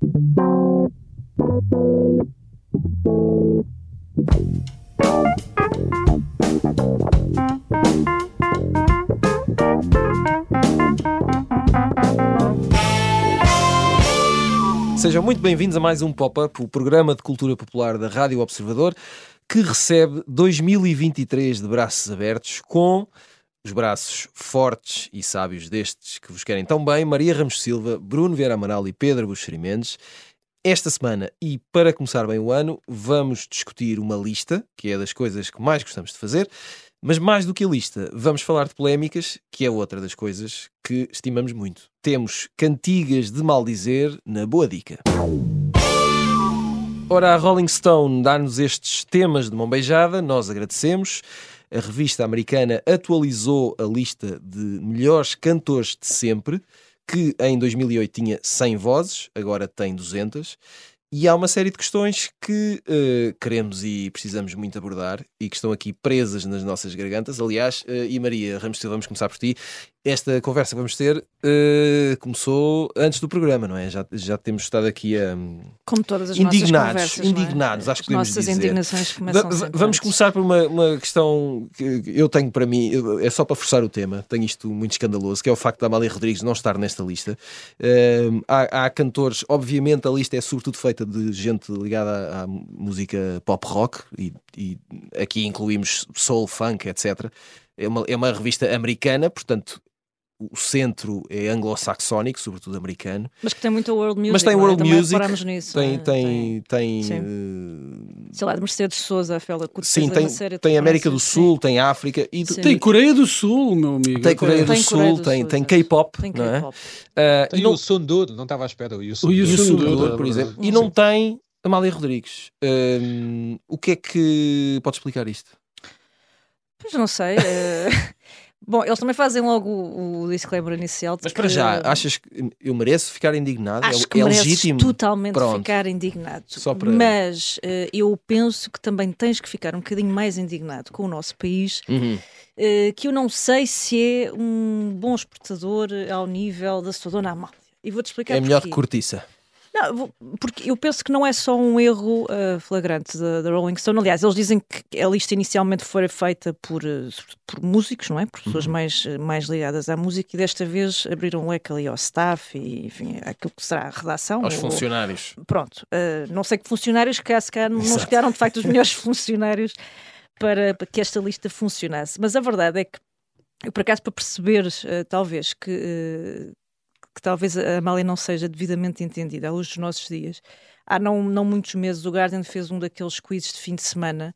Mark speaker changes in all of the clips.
Speaker 1: Sejam muito bem-vindos a mais um Pop-Up, o programa de cultura popular da Rádio Observador, que recebe 2023 de braços abertos, com os braços fortes e sábios destes que vos querem tão bem, Maria Ramos Silva, Bruno Vieira Amaral e Pedro Buxeri Mendes. Esta semana, e para começar bem o ano, vamos discutir uma lista, que é das coisas que mais gostamos de fazer, mas mais do que a lista, vamos falar de polémicas, que é outra das coisas que estimamos muito. Temos cantigas de maldizer na Boa Dica. Ora, a Rolling Stone dá-nos estes temas de mão beijada, nós agradecemos. A revista americana atualizou a lista de melhores cantores de sempre, que em 2008 tinha 100 vozes, agora tem 200. E há uma série de questões que uh, queremos e precisamos muito abordar e que estão aqui presas nas nossas gargantas. Aliás, uh, e Maria Ramos vamos começar por ti. Esta conversa que vamos ter uh, começou antes do programa, não é? Já, já temos estado aqui a.
Speaker 2: Como todas as
Speaker 1: indignados,
Speaker 2: nossas conversas,
Speaker 1: indignados,
Speaker 2: é?
Speaker 1: acho que podemos dizer.
Speaker 2: indignações começam
Speaker 1: Va vamos começar por uma, uma, questão que eu tenho para mim, é só para forçar o tema, tenho isto muito escandaloso, que é o facto da Amália Rodrigues não estar nesta lista. Uh, há, há, cantores, obviamente a lista é sobretudo feita de gente ligada à, à música pop rock, e, e, aqui incluímos soul, funk, etc. É uma, é uma revista americana, portanto o centro é anglo-saxónico, sobretudo americano.
Speaker 2: Mas que tem muita world music.
Speaker 1: Mas tem world
Speaker 2: é?
Speaker 1: music.
Speaker 2: Nisso,
Speaker 1: tem,
Speaker 2: é?
Speaker 1: tem, tem, tem uh...
Speaker 2: sei lá, de Mercedes Souza, a Fela Curtis,
Speaker 1: Sim, tem, tem América do Sul, sim. tem África e
Speaker 3: sim. tem Coreia do Sul, meu amigo.
Speaker 1: Tem Coreia do
Speaker 2: tem
Speaker 1: Sul,
Speaker 2: Coreia do
Speaker 1: tem,
Speaker 2: Sul,
Speaker 1: tem K-pop,
Speaker 2: tem
Speaker 1: não é?
Speaker 4: Uh, tem não... o Sundur, não estava à espera. O
Speaker 1: Sundur, por exemplo. E não tem Amália Rodrigues. Uh, o que é que pode explicar isto?
Speaker 2: Pois não sei. Bom, eles também fazem logo o, o disclaimer inicial.
Speaker 1: Mas para já, achas que eu mereço ficar indignado?
Speaker 2: Acho
Speaker 1: é,
Speaker 2: que
Speaker 1: é
Speaker 2: legítimo? totalmente
Speaker 1: Pronto.
Speaker 2: ficar indignado.
Speaker 1: Só para...
Speaker 2: Mas uh, eu penso que também tens que ficar um bocadinho mais indignado com o nosso país,
Speaker 1: uhum.
Speaker 2: uh, que eu não sei se é um bom exportador ao nível da sua dona Amália. E vou-te explicar
Speaker 1: É melhor
Speaker 2: porquê.
Speaker 1: que cortiça.
Speaker 2: Não, porque eu penso que não é só um erro uh, flagrante da Rolling Stone. Aliás, eles dizem que a lista inicialmente foi feita por, uh, por músicos, não é? Por pessoas
Speaker 1: uhum.
Speaker 2: mais, mais ligadas à música e desta vez abriram um leque ali ao staff e, enfim, aquilo que será a redação.
Speaker 1: Aos
Speaker 2: ou,
Speaker 1: funcionários.
Speaker 2: Pronto. Uh, não sei que funcionários, que se calhar não escolheram de facto os melhores funcionários para, para, que esta lista funcionasse. Mas a verdade é que, eu por acaso, para perceber, talvez, que que talvez a Amália não seja devidamente entendida à luz dos nossos dias. Há não, não muitos meses o Guardian fez um daqueles quizzes de fim de semana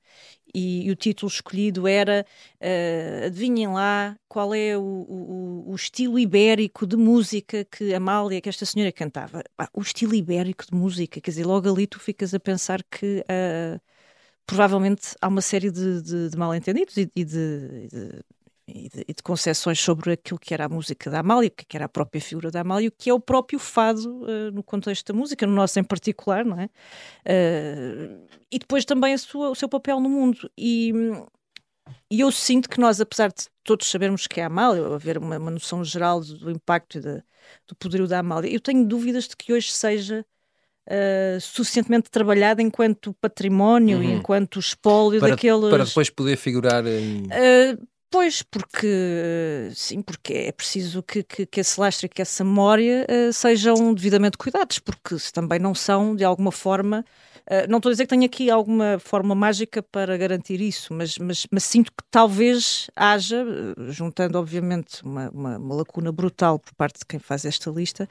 Speaker 2: e, e o título escolhido era uh, adivinhem lá qual é o, o, o, estilo ibérico de música que a Amália, que esta senhora cantava. Ah, o estilo ibérico de música, quer dizer, logo ali tu ficas a pensar que uh, provavelmente há uma série de, de, de mal-entendidos e, e de, de e de, e de, concessões sobre aquilo que era a música da Amália, o que era a própria figura da Amália, o que é o próprio fado uh, no contexto da música, no nosso em particular, não é? Uh, e depois também sua, o seu papel no mundo. E, e, eu sinto que nós, apesar de todos sabermos que é a Amália, haver uma, uma noção geral do, do impacto e do poderio da Amália, eu tenho dúvidas de que hoje seja Uh, suficientemente trabalhada enquanto património
Speaker 1: Uhum.
Speaker 2: enquanto espólio
Speaker 1: Para,
Speaker 2: daqueles.
Speaker 1: para depois poder figurar em.
Speaker 2: Uh, Pois, porque sim, porque é preciso que, que, que esse lastre e que essa memória uh, sejam devidamente cuidados, porque se também não são, de alguma forma, uh, não estou a dizer que tenha aqui alguma forma mágica para garantir isso, mas, mas, mas sinto que talvez haja, juntando obviamente uma, uma, uma, lacuna brutal por parte de quem faz esta lista,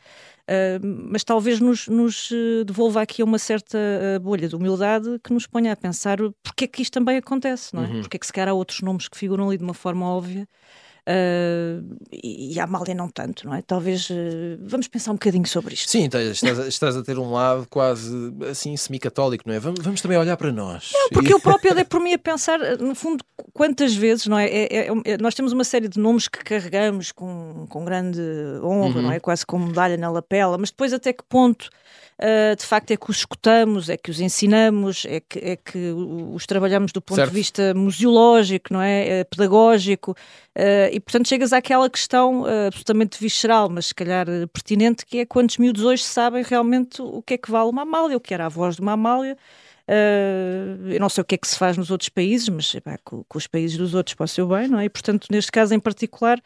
Speaker 2: mas talvez nos, nos, devolva aqui uma certa bolha de humildade que nos ponha a pensar porque é que isto também acontece, não é?
Speaker 1: Uhum.
Speaker 2: Porque é que se calhar há outros nomes que figuram ali de uma forma óbvia uh, e, e a Amália não tanto, não é? Talvez uh, vamos pensar um bocadinho sobre isto.
Speaker 1: Sim, estás, estás a ter um lado quase assim semi-católico, não é? Vamos, vamos, também olhar para nós.
Speaker 2: Não, porque eu próprio dei por mim a pensar, no fundo, quantas vezes, não é? É, é, é? Nós temos uma série de nomes que carregamos com, com grande honra, uhum. não é? Quase como medalha na lapela, mas depois até que ponto Uh, de facto é que os escutamos, é que os ensinamos, é que, é que os trabalhamos do ponto
Speaker 1: certo.
Speaker 2: de vista museológico, não é? é pedagógico, e, portanto chegas àquela questão uh, absolutamente visceral, mas se calhar pertinente, que é quantos miúdos hoje sabem realmente o que é que vale uma Amália, o que era a voz de uma Amália. Uh, eu não sei o que é que se faz nos outros países, mas com, com, os países dos outros pode ser bem, não é? E portanto, neste caso em particular,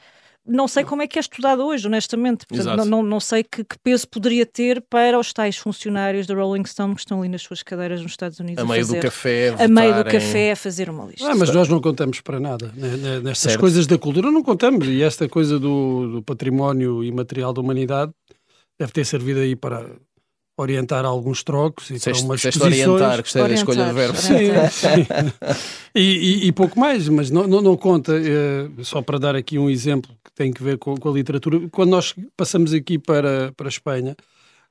Speaker 2: não sei como é que é estudado hoje, honestamente. Portanto, não, não, não, sei que, que, peso poderia ter para os tais funcionários da Rolling Stone que estão ali nas suas cadeiras nos Estados Unidos.
Speaker 1: A, a meio
Speaker 2: fazer,
Speaker 1: do café.
Speaker 2: A meio do café a fazer uma lista.
Speaker 3: Ah, mas nós não contamos para nada. Né? né nestas certo. coisas da cultura não contamos. E esta coisa do, do património imaterial da humanidade deve ter servido aí para orientar alguns trocos e
Speaker 1: Seste,
Speaker 3: para umas
Speaker 1: orientar, gostei da escolha de verbo.
Speaker 3: Sim, sim. E, e, e, pouco mais, mas não, não, não conta, é, só para dar aqui um exemplo que tem que ver com, com, a literatura, quando nós passamos aqui para, para a Espanha,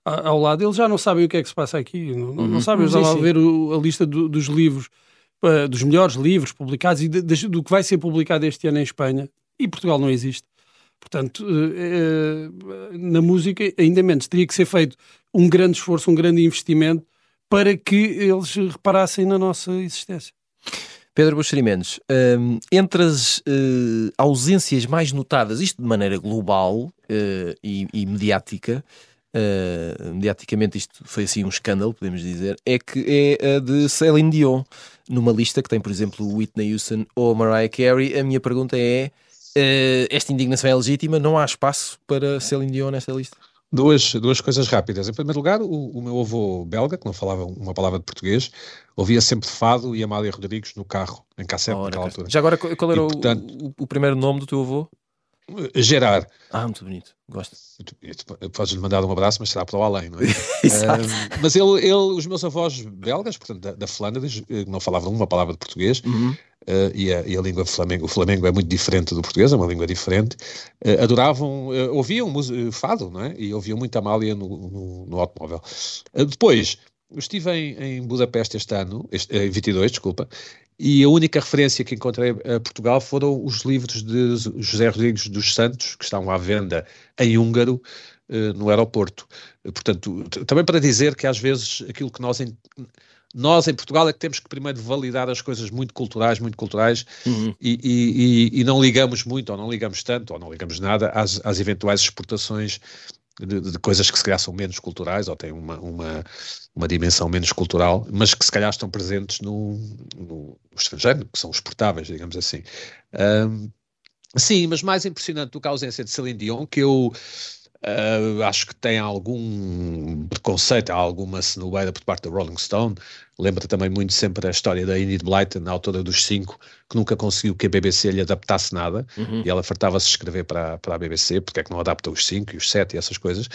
Speaker 3: ao lado, eles já não sabem o que é que se passa aqui, não, uhum. não sabem, eles vão ver o, a lista do, dos livros, uh, dos melhores livros publicados e de, de, do que vai ser publicado este ano em Espanha, e Portugal não existe. Portanto, eh, eh, na música, ainda menos, teria que ser feito um grande esforço, um grande investimento para que eles reparassem na nossa existência.
Speaker 1: Pedro Buxeri Mendes, um, entre as uh, ausências mais notadas, isto de maneira global e, mediática, mediaticamente isto foi assim um escândalo, podemos dizer, é que é a de Celine Dion, numa lista que tem, por exemplo, Whitney Houston ou Mariah Carey. A minha pergunta é Uh, esta indignação é legítima, não há espaço para Celine Dion nesta lista?
Speaker 4: Duas, duas coisas rápidas. Em primeiro lugar, o, o, meu avô belga, que não falava uma palavra de português, ouvia sempre Fado e Amália Rodrigues no carro, em cassete, oh, naquela altura.
Speaker 1: Já agora, qual era e, portanto, o, o, primeiro nome do teu avô?
Speaker 4: Gerard.
Speaker 1: Ah, muito bonito, gosto.
Speaker 4: Podes-lhe mandar um abraço, mas será para o além, não é? Exato. Uh, mas ele, ele, os meus avós belgas, portanto, da, da Flandres, eh, não falavam uma palavra de português, uhum. Uh, e, a, e, a, língua flamengo, o flamengo é muito diferente do português, é uma língua diferente, uh, adoravam, ouviam fado, não é? E ouviam muito Amália no, no, no automóvel. depois, estive em, em Budapeste este ano, este, em 22, desculpa, e a única referência que encontrei a Portugal foram os livros de José Rodrigues dos Santos, que estão à venda em húngaro no aeroporto. Portanto, também para dizer que às vezes aquilo que nós nós em Portugal é que temos que primeiro validar as coisas muito culturais, muito culturais, uhum. e, e, e, não ligamos muito, ou não ligamos tanto, ou não ligamos nada às, às eventuais exportações de, de, coisas que se calhar são menos culturais ou têm uma, uma, uma dimensão menos cultural, mas que se calhar estão presentes no, no, estrangeiro, que são exportáveis, digamos assim. Um, sim, mas mais impressionante do que a ausência de Celine Dion, que eu Uh, acho que tem algum preconceito, alguma cenobeira por parte da Rolling Stone. Lembra também muito sempre a história da Enid Blyton, autora dos cinco, que nunca conseguiu que a BBC lhe adaptasse nada uhum. e ela fartava-se escrever para, para a BBC, porque é que não adapta os cinco e os sete e essas coisas.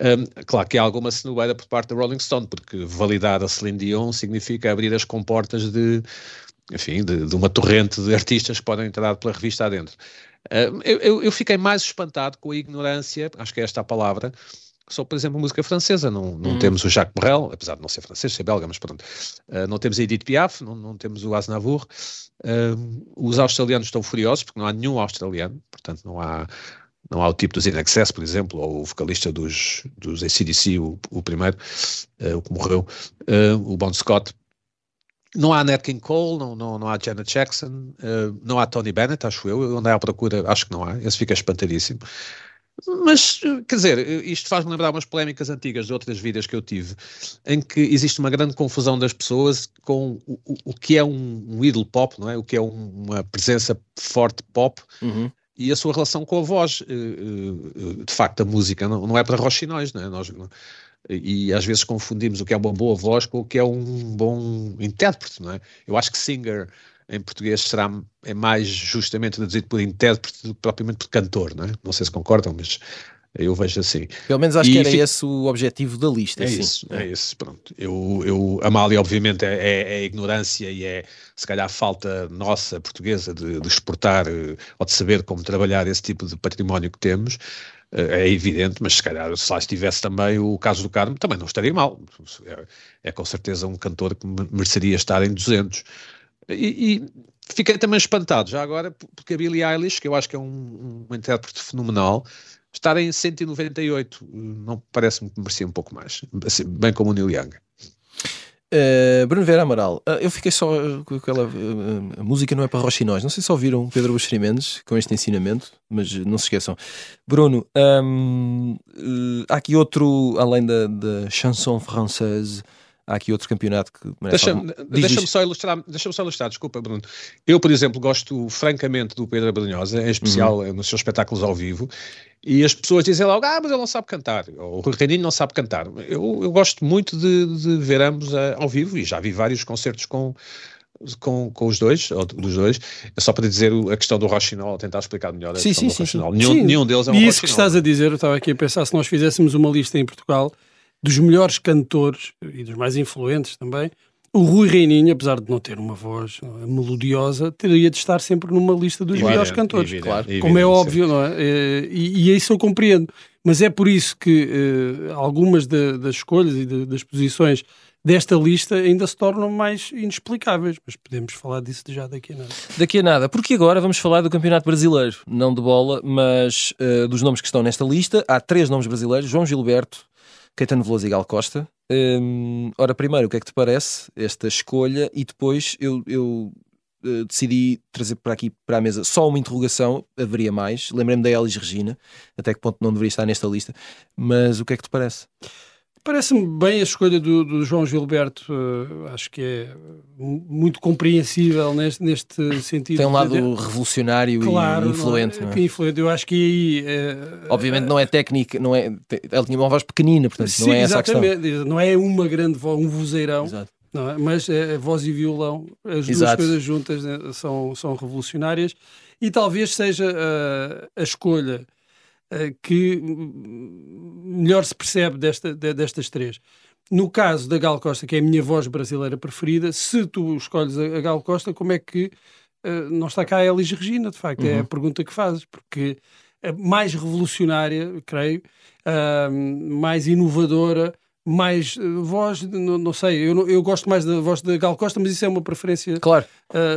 Speaker 4: Um, claro que há alguma cenobeira por parte da Rolling Stone, porque validar a Celine Dion significa abrir as comportas de, enfim, de, de uma torrente de artistas que podem entrar pela revista adentro. Uh, eu, eu, fiquei mais espantado com a ignorância, acho que é esta a palavra, só, por exemplo, música francesa. Não, não hum. temos o Jacques Brel, apesar de não ser francês, ser belga, mas pronto. Uh, não temos a Edith Piaf, não, não temos o Aznavour. Uh, os australianos estão furiosos porque não há nenhum australiano, portanto, não há. Não há o tipo dos In Excess, por exemplo, ou o vocalista dos, dos ACDC, o, o primeiro, uh, o que morreu, o Bon Scott, não há Nat King Cole, não, não, não há Janet Jackson, uh, não há Tony Bennett, acho eu. Eu andei à procura, acho que não há. Esse fica espantadíssimo. Mas, quer dizer, isto faz-me lembrar umas polémicas antigas de outras vidas que eu tive, em que existe uma grande confusão das pessoas com o, o, o que é um, um ídolo pop, não é? O que é um, uma presença forte pop uhum. e a sua relação com a voz. Eh, eh, de facto, a música não, não é para roxinóis, não é? Nós, e às vezes confundimos o que é uma boa voz com o que é um bom intérprete, não é? Eu acho que singer em português será é mais justamente traduzido por intérprete do que propriamente por cantor, não é? Não sei se concordam, mas eu vejo assim.
Speaker 1: Pelo menos acho e que era esse o objetivo da lista.
Speaker 4: É isso, é isso, pronto. Eu, eu, a Mália, obviamente, é, é, é, ignorância e é, se calhar, falta nossa, portuguesa, de, de exportar eh, ou de saber como trabalhar esse tipo de património que temos, é evidente, mas se calhar se lá estivesse também o caso do Carmo, também não estaria mal. É, é com certeza um cantor que mereceria estar em 200. E, e, fiquei também espantado, já agora, porque a Billie Eilish, que eu acho que é um, um intérprete fenomenal, estar em 198, não parece-me que merecia um pouco mais, assim, bem como o Neil Young.
Speaker 1: Uh, Bruno Vera Amaral, uh, eu fiquei só com aquela. Uh, música não é para roxinóis. Não sei se ouviram Pedro Buxeri Mendes com este ensinamento, mas não se esqueçam. Bruno, um, há aqui outro, além da, da chanson française, há aqui outro campeonato que
Speaker 4: Deixa-me deixa só ilustrar, deixa só ilustrar, desculpa, Bruno. Eu, por exemplo, gosto francamente do Pedro Brunhosa, em especial uhum. nos seus espetáculos ao vivo, e as pessoas dizem logo, ah, mas ele não sabe cantar, ou o Rui Reininho não sabe cantar. Eu, eu gosto muito de, de ver ambos uh, ao vivo, e já vi vários concertos com. Com, com os dois, ou dos dois, é só para dizer a questão do Rochinol, tentar explicar melhor a
Speaker 1: sim,
Speaker 4: questão
Speaker 1: sim,
Speaker 4: do
Speaker 1: sim,
Speaker 4: Nenhum, sim. nenhum deles é um
Speaker 3: E isso que estás a dizer, eu estava aqui a pensar, se nós fizéssemos uma lista em Portugal, dos melhores cantores e dos mais influentes também, o Rui Reininho, apesar de não ter uma voz é, melodiosa, teria de estar sempre numa lista dos evidente, melhores cantores. Evidente, claro. Evidente, como é óbvio, não é? Eh, e, e isso eu compreendo. Mas é por isso que uh, algumas de, das escolhas e de, das posições desta lista ainda se tornam mais inexplicáveis. Mas podemos falar disso já daqui a nada.
Speaker 1: Daqui a nada, porque agora vamos falar do Campeonato Brasileiro, não de bola, mas uh, dos nomes que estão nesta lista. Há três nomes brasileiros: João Gilberto, Caetano Veloso e Gal Costa. Hum, ora, primeiro, o que é que te parece esta escolha? E depois eu, eu uh, decidi trazer para aqui para a mesa só uma interrogação, haveria mais. Lembrei-me da Elis Regina, até que ponto não deveria estar nesta lista. Mas o que é que te parece?
Speaker 3: Parece-me bem a escolha do, do João Gilberto, uh, acho que é muito compreensível neste, neste sentido.
Speaker 1: Tem um lado de... revolucionário claro, e influente. Não é?
Speaker 3: Não é? influente. Eu acho que aí.
Speaker 1: Uh, Obviamente não é técnica, não é, ele tinha uma voz pequenina, portanto sim, não é essa exatamente. a questão.
Speaker 3: Não é uma grande voz, um vozeirão. Exato. Não é? Mas é, voz e violão, as Exato. duas coisas juntas né, são, são revolucionárias e talvez seja uh, a escolha eh, que melhor se percebe desta, destas três. No caso da Gal Costa, que é a minha voz brasileira preferida, se tu escolhes a Gal Costa, como é que uh, não está cá a Elis Regina, de facto? Uhum. É a uhum. pergunta que fazes, porque é mais revolucionária, creio, uh, mais inovadora, mais uh, voz, não, não sei, eu, eu, gosto mais da voz da Gal Costa, mas isso é uma preferência
Speaker 1: claro.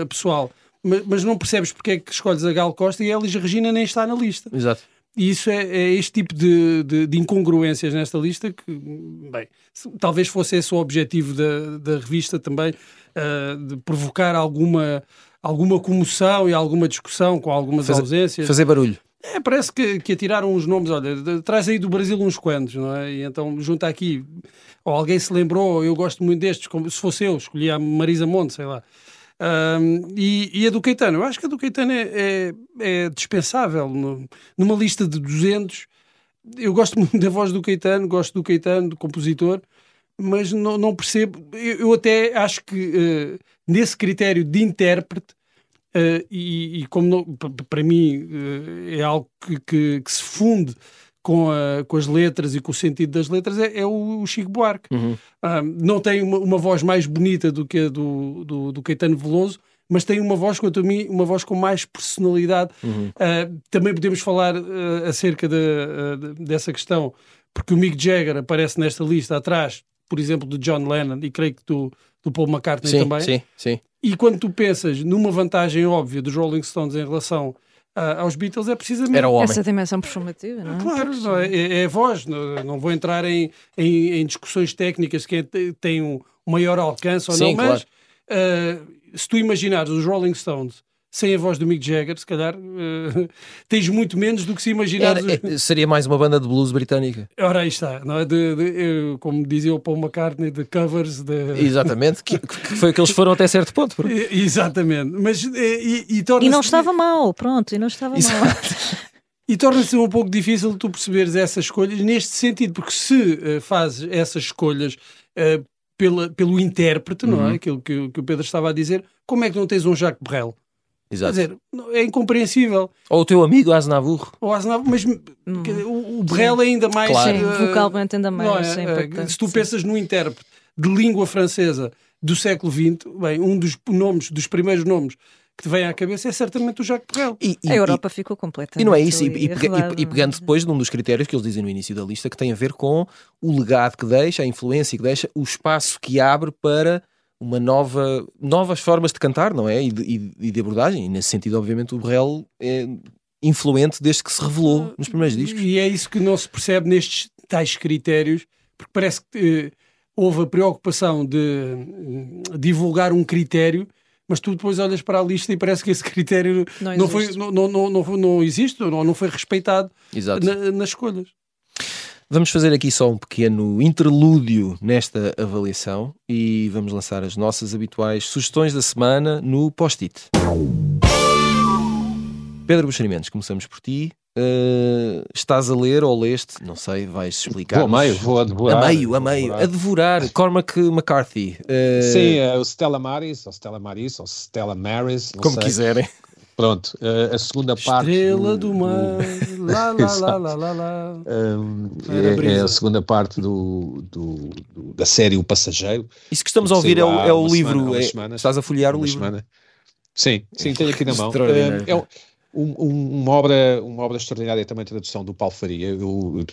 Speaker 3: pessoal. Mas, mas, não percebes porque é que escolhes a Gal Costa e a Elis Regina nem está na lista.
Speaker 1: Exato.
Speaker 3: E isso é, é este tipo de, de, de, incongruências nesta lista que, bem, talvez fosse esse o objetivo da, da revista também, uh, de provocar alguma, alguma comoção e alguma discussão com algumas
Speaker 1: fazer,
Speaker 3: ausências.
Speaker 1: Fazer barulho.
Speaker 3: É, parece que, que atiraram os nomes, olha, traz aí do Brasil uns quantos, não é? E então junta aqui, ou alguém se lembrou, eu gosto muito destes, como se fosse eu, escolhi a Marisa Monte, sei lá. Um, e, e, a do Caetano, eu acho que a do Caetano é, é, é dispensável. No, numa lista de 200, eu gosto muito da voz do Caetano, gosto do Caetano, do compositor, mas não, não percebo. Eu, eu, até acho que uh, nesse critério de intérprete, uh, e, e, como não, para mim uh, é algo que, que, que se funde com, a, com as letras e com o sentido das letras é, é o, o, Chico Buarque. Uhum. Ah, não tem uma, uma, voz mais bonita do que a do, do, do, Caetano Veloso, mas tem uma voz, quanto a mim, uma voz com mais personalidade. Uhum. Uh, também podemos falar uh, acerca de, uh, dessa questão, porque o Mick Jagger aparece nesta lista atrás, por exemplo, do John Lennon e creio que do, do Paul McCartney
Speaker 1: sim,
Speaker 3: também.
Speaker 1: Sim, sim.
Speaker 3: E quando tu pensas numa vantagem óbvia dos Rolling Stones em relação uh, aos Beatles é precisamente
Speaker 1: Era o homem.
Speaker 2: essa dimensão performativa, não é?
Speaker 3: Claro, não é, é, é, a voz. Não, não vou entrar em, em, em discussões técnicas que tem um maior alcance ou
Speaker 1: Sim,
Speaker 3: não, mas claro. uh, se tu imaginares os Rolling Stones sem a voz do Mick Jagger, se calhar uh, tens muito menos do que se imaginar.
Speaker 1: É, seria mais uma banda de blues britânica.
Speaker 3: Ora, aí está, não é? De, de, como dizia o Paul McCartney, de covers. De...
Speaker 1: Exatamente, que, que, foi que eles foram até certo ponto.
Speaker 3: Exatamente, mas e, e,
Speaker 2: e não estava mal, pronto, e não estava Exato. mal.
Speaker 3: E torna-se um pouco difícil tu perceberes essas escolhas neste sentido, porque se uh, fazes essas escolhas uh, pela, pelo intérprete, uhum. não é? Uhum. Aquilo que, que o Pedro estava a dizer, como é que não tens um Jacques Brel?
Speaker 1: Exato.
Speaker 3: Quer dizer, é incompreensível.
Speaker 1: Ou o teu amigo Aznavour.
Speaker 3: Ou Aznavour, mas hum. o, o Brel é ainda mais...
Speaker 2: Claro. Sim, uh, vocalmente ainda mais.
Speaker 3: É? é se tu sim. pensas no intérprete de língua francesa do século XX, bem, um dos nomes, dos primeiros nomes que te vem à cabeça é certamente o Jacques Brel.
Speaker 2: E, e, a Europa e, ficou completamente.
Speaker 1: E não é isso, e, e, pegando depois num dos critérios que eles dizem no início da lista, que tem a ver com o legado que deixa, a influência que deixa, o espaço que abre para uma nova novas formas de cantar, não é? E de, e de abordagem. E nesse sentido, obviamente, o Borrell é influente desde que se revelou nos primeiros discos.
Speaker 3: E é isso que não se percebe nestes tais critérios, porque parece que uh, houve a preocupação de hum, divulgar um critério, mas tu depois olhas para a lista e parece que esse critério
Speaker 2: Não
Speaker 3: não, foi,
Speaker 2: existe.
Speaker 3: não, não, não, não, não existe, ou não, não foi respeitado na- nas escolhas.
Speaker 1: Vamos fazer aqui só um pequeno interlúdio nesta avaliação e vamos lançar as nossas habituais sugestões da semana no post-it. Pedro Buxerimentos, começamos por ti. Uh, estás a ler ou leste? Não sei, vais explicar.
Speaker 4: Vou a meio, vou a devorar.
Speaker 1: A meio, a meio,
Speaker 4: devorar.
Speaker 1: a devorar. Cormac McCarthy. Uh,
Speaker 4: Sim, é o Stella Maris, ou Stella Maris, ou Stella Maris,
Speaker 1: como
Speaker 4: sei.
Speaker 1: quiserem.
Speaker 4: Pronto, a segunda parte.
Speaker 3: Estrela do mar, lá, lá, lá, lá, lá, lá.
Speaker 4: Um,
Speaker 3: Era
Speaker 4: é, é a segunda parte do, do- do- da série O Passageiro.
Speaker 1: Isso que estamos a ouvir é o, é o livro.
Speaker 4: semana, há umas
Speaker 1: é-
Speaker 4: semanas.
Speaker 1: estás a folhear o livro.
Speaker 4: semana. Sim, sim, tenho aqui na mão.
Speaker 1: Extraordinário.
Speaker 4: Um, é um- um- uma, obra, uma obra extraordinária também a tradução do Paulo Faria. Eu,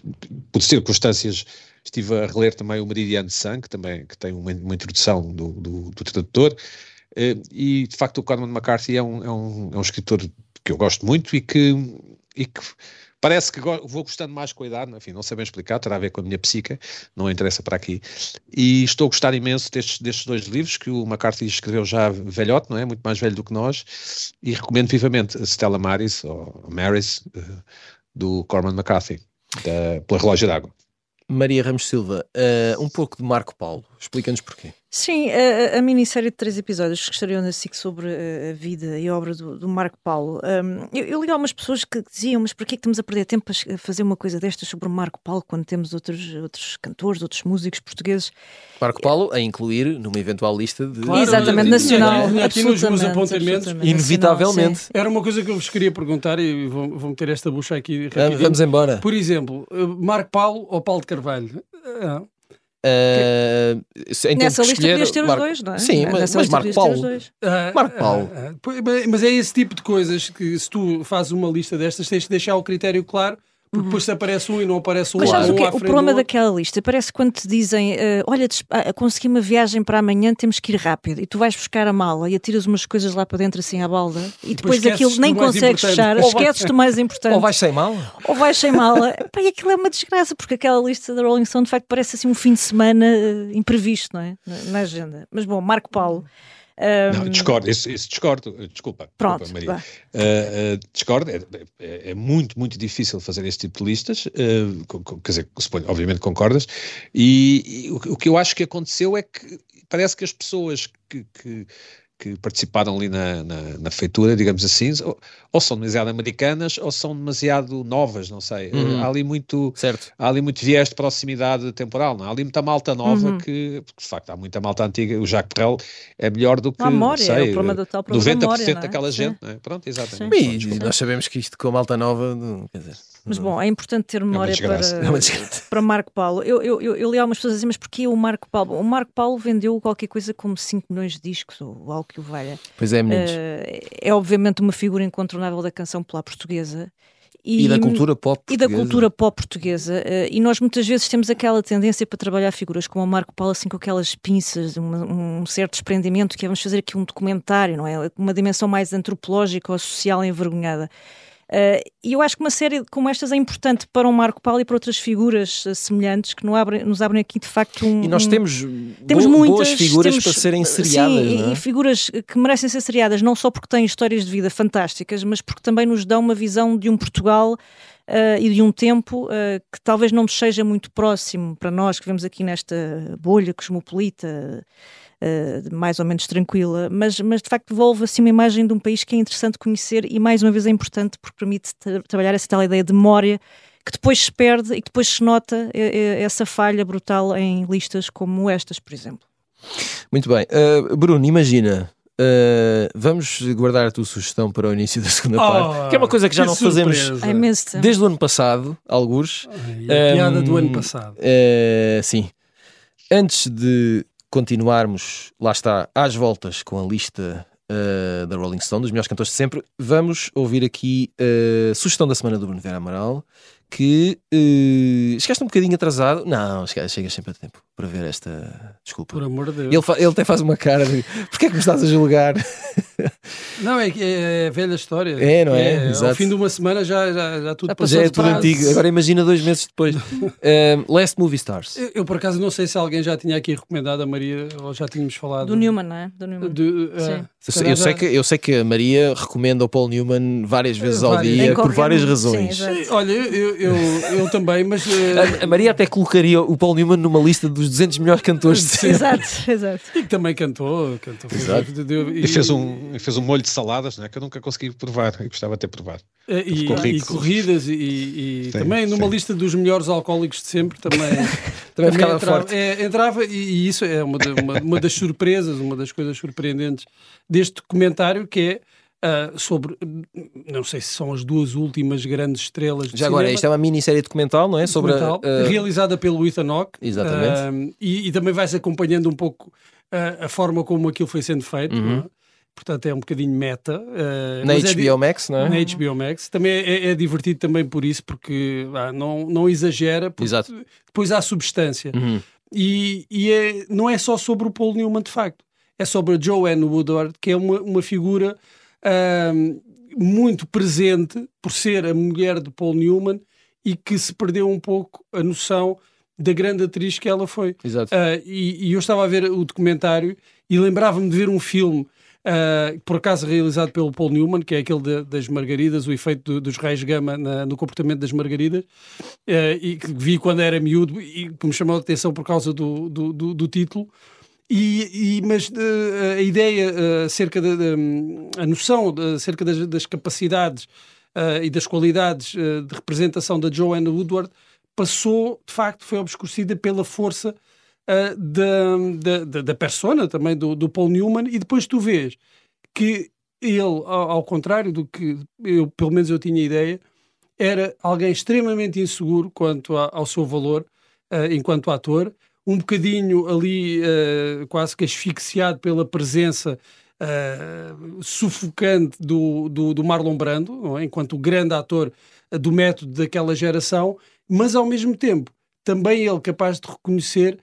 Speaker 4: por circunstâncias, estive a reler também o Meridiano de Sangue, que também que tem uma, uma introdução do, do, do tradutor. Eh, e de facto o Corman McCarthy é um, é um, é um escritor que eu gosto muito e que, e que parece que vou gostando mais com a idade, enfim, não sei bem explicar, terá a ver com a minha psica, não interessa para aqui. E estou a gostar imenso destes, destes dois livros que o McCarthy escreveu já velhote, não é? Muito mais velho do que nós, e recomendo vivamente a Stella Maris, ou Maris, eh, do Corman McCarthy, da, pela Relógio d'Água.
Speaker 1: Maria Ramos Silva, uh, um pouco de Marco Paulo. Explica-nos porquê.
Speaker 2: Sim, a, a minissérie de três episódios que estariam na SIC sobre eh, a vida e a obra do, do Marco Paulo. Um, eu, eu li algumas pessoas que diziam, mas porquê é que estamos a perder tempo a fazer uma coisa destas sobre o Marco Paulo quando temos outros, outros cantores, outros músicos portugueses?
Speaker 1: Marco Paulo a incluir numa eventual lista de.
Speaker 3: Claro,
Speaker 2: Exatamente, nacional.
Speaker 3: tinha aqui nos meus
Speaker 2: absolutamente,
Speaker 3: apontamentos.
Speaker 1: Inevitavelmente.
Speaker 2: nacional.
Speaker 3: Era uma coisa que eu vos queria perguntar e vou, vou meter esta bucha aqui rapidinho.
Speaker 1: Vamos embora.
Speaker 3: Por exemplo, eh, Marco Paulo ou Paulo de Carvalho?
Speaker 1: Uh, então,
Speaker 2: Nessa lista
Speaker 1: escolher
Speaker 2: podias ter os dois, não é?
Speaker 1: Sim, mas,
Speaker 2: Nessa
Speaker 1: mas Marco Paulo.
Speaker 3: ah,
Speaker 1: Marco Paulo.
Speaker 3: ah, pois, mas- mas é esse tipo de coisas que se tu fazes uma lista destas tens de deixar o critério claro, porque depois se aparece um e não aparece um,
Speaker 2: Mas sabes o que é? O problema daquela lista parece quando te dizem eh, olha, ah, consegui uma viagem para amanhã, temos que ir rápido. E tu vais buscar a mala e atiras umas coisas lá para dentro assim à balda e
Speaker 3: depois
Speaker 2: depois, aquilo nem consegues fechar, esqueces do mais importante.
Speaker 1: Ou vais sem mal?
Speaker 2: ou vais sem mala. Pá, e aquilo é uma desgraça, porque aquela lista da Rolling Stone de facto parece assim um fim de semana eh, imprevisto, não é? Na, na agenda. Mas bom, Marco Paulo. Ah,
Speaker 4: Não, discordo, isso, isso discordo, desculpa,
Speaker 2: Pronto,
Speaker 4: desculpa Maria. Uh, uh, discordo, é, é- é muito, muito difícil fazer este tipo de listas, uh, co- co- quer dizer, suponho, obviamente concordas, e, e o, que- o que eu acho que aconteceu é que parece que as pessoas que, que, que participaram ali na, na, na feitura, digamos assim, ou, ou são demasiado americanas ou são demasiado novas, não sei.
Speaker 1: Uhum.
Speaker 4: Uh, Há ali muito
Speaker 1: Certo.
Speaker 4: há ali muito viés de proximidade temporal, não? é? Há ali muita malta nova
Speaker 2: Uhum.
Speaker 4: que, porque de facto há muita malta antiga, o Jacques Perrel é melhor do que,
Speaker 2: A memória,
Speaker 4: sei,
Speaker 2: é o problema do tal problema da
Speaker 4: 90%
Speaker 2: memória, não é?
Speaker 4: daquela
Speaker 2: Sim.
Speaker 4: gente, não é? Pronto, exatamente.
Speaker 1: E
Speaker 4: Pronto, desculpa.
Speaker 1: nós sabemos que isto com a malta nova, quer dizer,
Speaker 2: Mas bom, é importante ter memória
Speaker 4: desgraça.
Speaker 2: para,
Speaker 1: é desgraça.
Speaker 2: para Marco Paulo. Eu, eu, eu, li algumas pessoas a dizer, mas porquê o Marco Paulo? O Marco Paulo vendeu qualquer coisa como 5 milhões de discos ou algo que o valha.
Speaker 1: Pois é, meninos.
Speaker 2: Eh, é obviamente uma figura incontornável da canção popular portuguesa.
Speaker 1: e, da cultura pop
Speaker 2: e da
Speaker 1: portuguesa.
Speaker 2: cultura pop portuguesa. eh, e nós muitas vezes temos aquela tendência para trabalhar figuras como o Marco Paulo, assim com aquelas pinças, uma- um certo desprendimento, que é vamos fazer aqui um documentário, não é? Uma dimensão mais antropológica ou social envergonhada. Eh, e eu acho que uma série como estas é importante para o Marco Paulo e para outras figuras eh, semelhantes que nos abrem, nos abrem aqui de facto um.
Speaker 1: E nós
Speaker 2: um-
Speaker 1: temos,
Speaker 2: temos
Speaker 1: bo-
Speaker 2: muitas
Speaker 1: boas figuras
Speaker 2: temos-
Speaker 1: para serem
Speaker 2: sim,
Speaker 1: seriadas.
Speaker 2: e,
Speaker 1: não é?
Speaker 2: e figuras que merecem ser seriadas não só porque têm histórias de vida fantásticas, mas porque também nos dão uma visão de um Portugal eh, e de um tempo eh, que talvez não nos seja muito próximo para nós que vivemos aqui nesta bolha cosmopolita. Eh, mais ou menos tranquila, mas, mas de facto devolve assim uma imagem de um país que é interessante conhecer e mais uma vez é importante porque permite tra- trabalhar essa tal ideia de memória que depois se perde e que depois se nota eh, eh, essa falha brutal em listas como estas, por exemplo.
Speaker 1: Muito bem. Uh, Bruno, imagina. uh, vamos guardar a tua sugestão para o início da segunda
Speaker 3: Oh,
Speaker 1: parte, que é uma coisa que já
Speaker 3: que
Speaker 1: não fazemos
Speaker 3: surpresa.
Speaker 2: Tempo.
Speaker 1: desde o ano passado, alguns.
Speaker 3: Ai, a piada do ano passado.
Speaker 1: Uh, sim. Antes de continuarmos, lá está, às voltas com a lista uh, da Rolling Stone, dos melhores cantores de sempre, vamos ouvir aqui a sugestão da semana do Bruno Vera Amaral, que uh, chegaste um bocadinho atrasado. Não, chega- chegas sempre a tempo para ver esta. Desculpa.
Speaker 3: Por amor de Deus.
Speaker 1: Ele, ele até faz uma cara de porquê é que me estás a julgar?
Speaker 3: Não, é, é, é velha história.
Speaker 1: É, não é?
Speaker 3: Ao fim de uma semana já, já, já tudo
Speaker 2: Já
Speaker 3: passou
Speaker 1: Já é tudo
Speaker 3: prazo.
Speaker 1: antigo. Agora imagina dois meses depois. Um, Last Movie Stars.
Speaker 3: Eu, eu, por acaso, não sei se alguém já tinha aqui recomendado a Maria ou já tínhamos falado.
Speaker 2: Do Newman, não é? Do Newman.
Speaker 3: De, eh,
Speaker 2: Sim.
Speaker 1: Eu eu sei que, eu sei que a Maria recomenda o Paul Newman várias vezes ao
Speaker 3: Várias.
Speaker 1: dia
Speaker 2: Em
Speaker 1: por várias
Speaker 2: momento, sim,
Speaker 1: razões.
Speaker 2: exato.
Speaker 3: Eh, Olha, eu, eu, eu também, mas. eh,
Speaker 1: A, a Maria até colocaria o Paul Newman numa lista dos 200 melhores cantores de sempre.
Speaker 2: Exato, exato.
Speaker 3: E que também cantou. cantou
Speaker 1: Exato.
Speaker 3: de-
Speaker 4: E fez um, e fez um molho de saladas né, que eu nunca consegui provar e gostava de ter provado.
Speaker 3: eh, E, e corridas, e, e
Speaker 4: Sim,
Speaker 3: também numa
Speaker 4: sim.
Speaker 3: lista dos melhores alcoólicos de sempre, também,
Speaker 1: Também ficava
Speaker 3: entrava,
Speaker 1: forte.
Speaker 3: é, entrava e, e isso é uma, uma, uma das surpresas, uma das coisas surpreendentes deste documentário, que é ah, sobre, não sei se são as duas últimas grandes estrelas de
Speaker 1: Já agora,
Speaker 3: cinema,
Speaker 1: isto é uma minissérie documental, não é? Sobre a,
Speaker 3: documental,
Speaker 1: a-
Speaker 3: realizada pelo Ethan Hawke.
Speaker 1: Exatamente.
Speaker 3: Ah, e, e também vais acompanhando um pouco ah, a forma como aquilo foi sendo feito. não é? Portanto, é um bocadinho meta.
Speaker 1: Uhum. na
Speaker 3: mas é
Speaker 1: HBO Max, não é?
Speaker 3: na HBO Max. Também é, é divertido também por isso, porque ah, não, não exagera, porque
Speaker 1: Exato.
Speaker 3: depois há substância.
Speaker 1: Uhum.
Speaker 3: E, e é, não é só sobre o Paul Newman, de facto. É sobre a Joanne Woodward, que é uma, uma figura ahm, muito presente por ser a mulher de Paul Newman e que se perdeu um pouco a noção da grande atriz que ela foi.
Speaker 1: Exato.
Speaker 3: Ah, e, e eu estava a ver o documentário e lembrava-me de ver um filme, ah, por acaso realizado pelo Paul Newman, que é aquele de- das margaridas, o efeito do- dos raios gama na- no comportamento das margaridas, ah, e que vi quando era miúdo e que me chamou a atenção por causa do, do, do- do título. E, e- mas eh, a ideia acerca da, a noção acerca das, das capacidades e das qualidades de representação da Joanne Woodward passou, de facto, foi obscurecida pela força eh, da, da, da, persona também do, do Paul Newman e depois tu vês que ele, ao, ao contrário do que eu, pelo menos eu tinha ideia, era alguém extremamente inseguro quanto a- ao seu valor eh, enquanto ator, um bocadinho ali eh, quase que asfixiado pela presença eh, sufocante do, do, do Marlon Brando, é? enquanto o grande ator do método daquela geração, mas ao mesmo tempo também ele capaz de reconhecer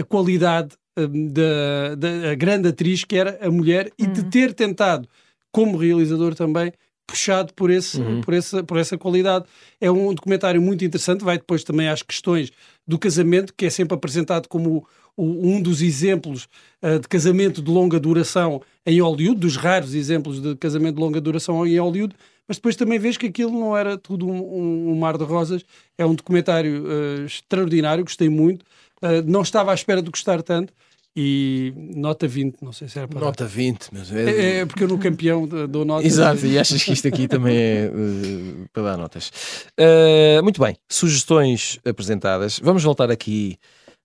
Speaker 3: a qualidade eh, da, da grande atriz que era a mulher e de ter tentado, como realizador também, puxado por, esse, por, essa, por essa qualidade. É um documentário muito interessante, vai depois também às questões do casamento, que é sempre apresentado como o- um dos exemplos ah, de casamento de longa duração em Hollywood, dos raros exemplos de casamento de longa duração em Hollywood, mas depois também vês que aquilo não era tudo um, um- um mar de rosas. É um documentário ah, extraordinário, gostei muito. Ah, não estava à espera de gostar tanto. E nota 20, não sei se era para dar.
Speaker 1: Nota 20, mas
Speaker 3: É, é porque eu no campeão eh, dou nota.
Speaker 1: Exato, e achas que isto aqui também é eh, para dar notas. Eh, muito bem, sugestões apresentadas. Vamos voltar aqui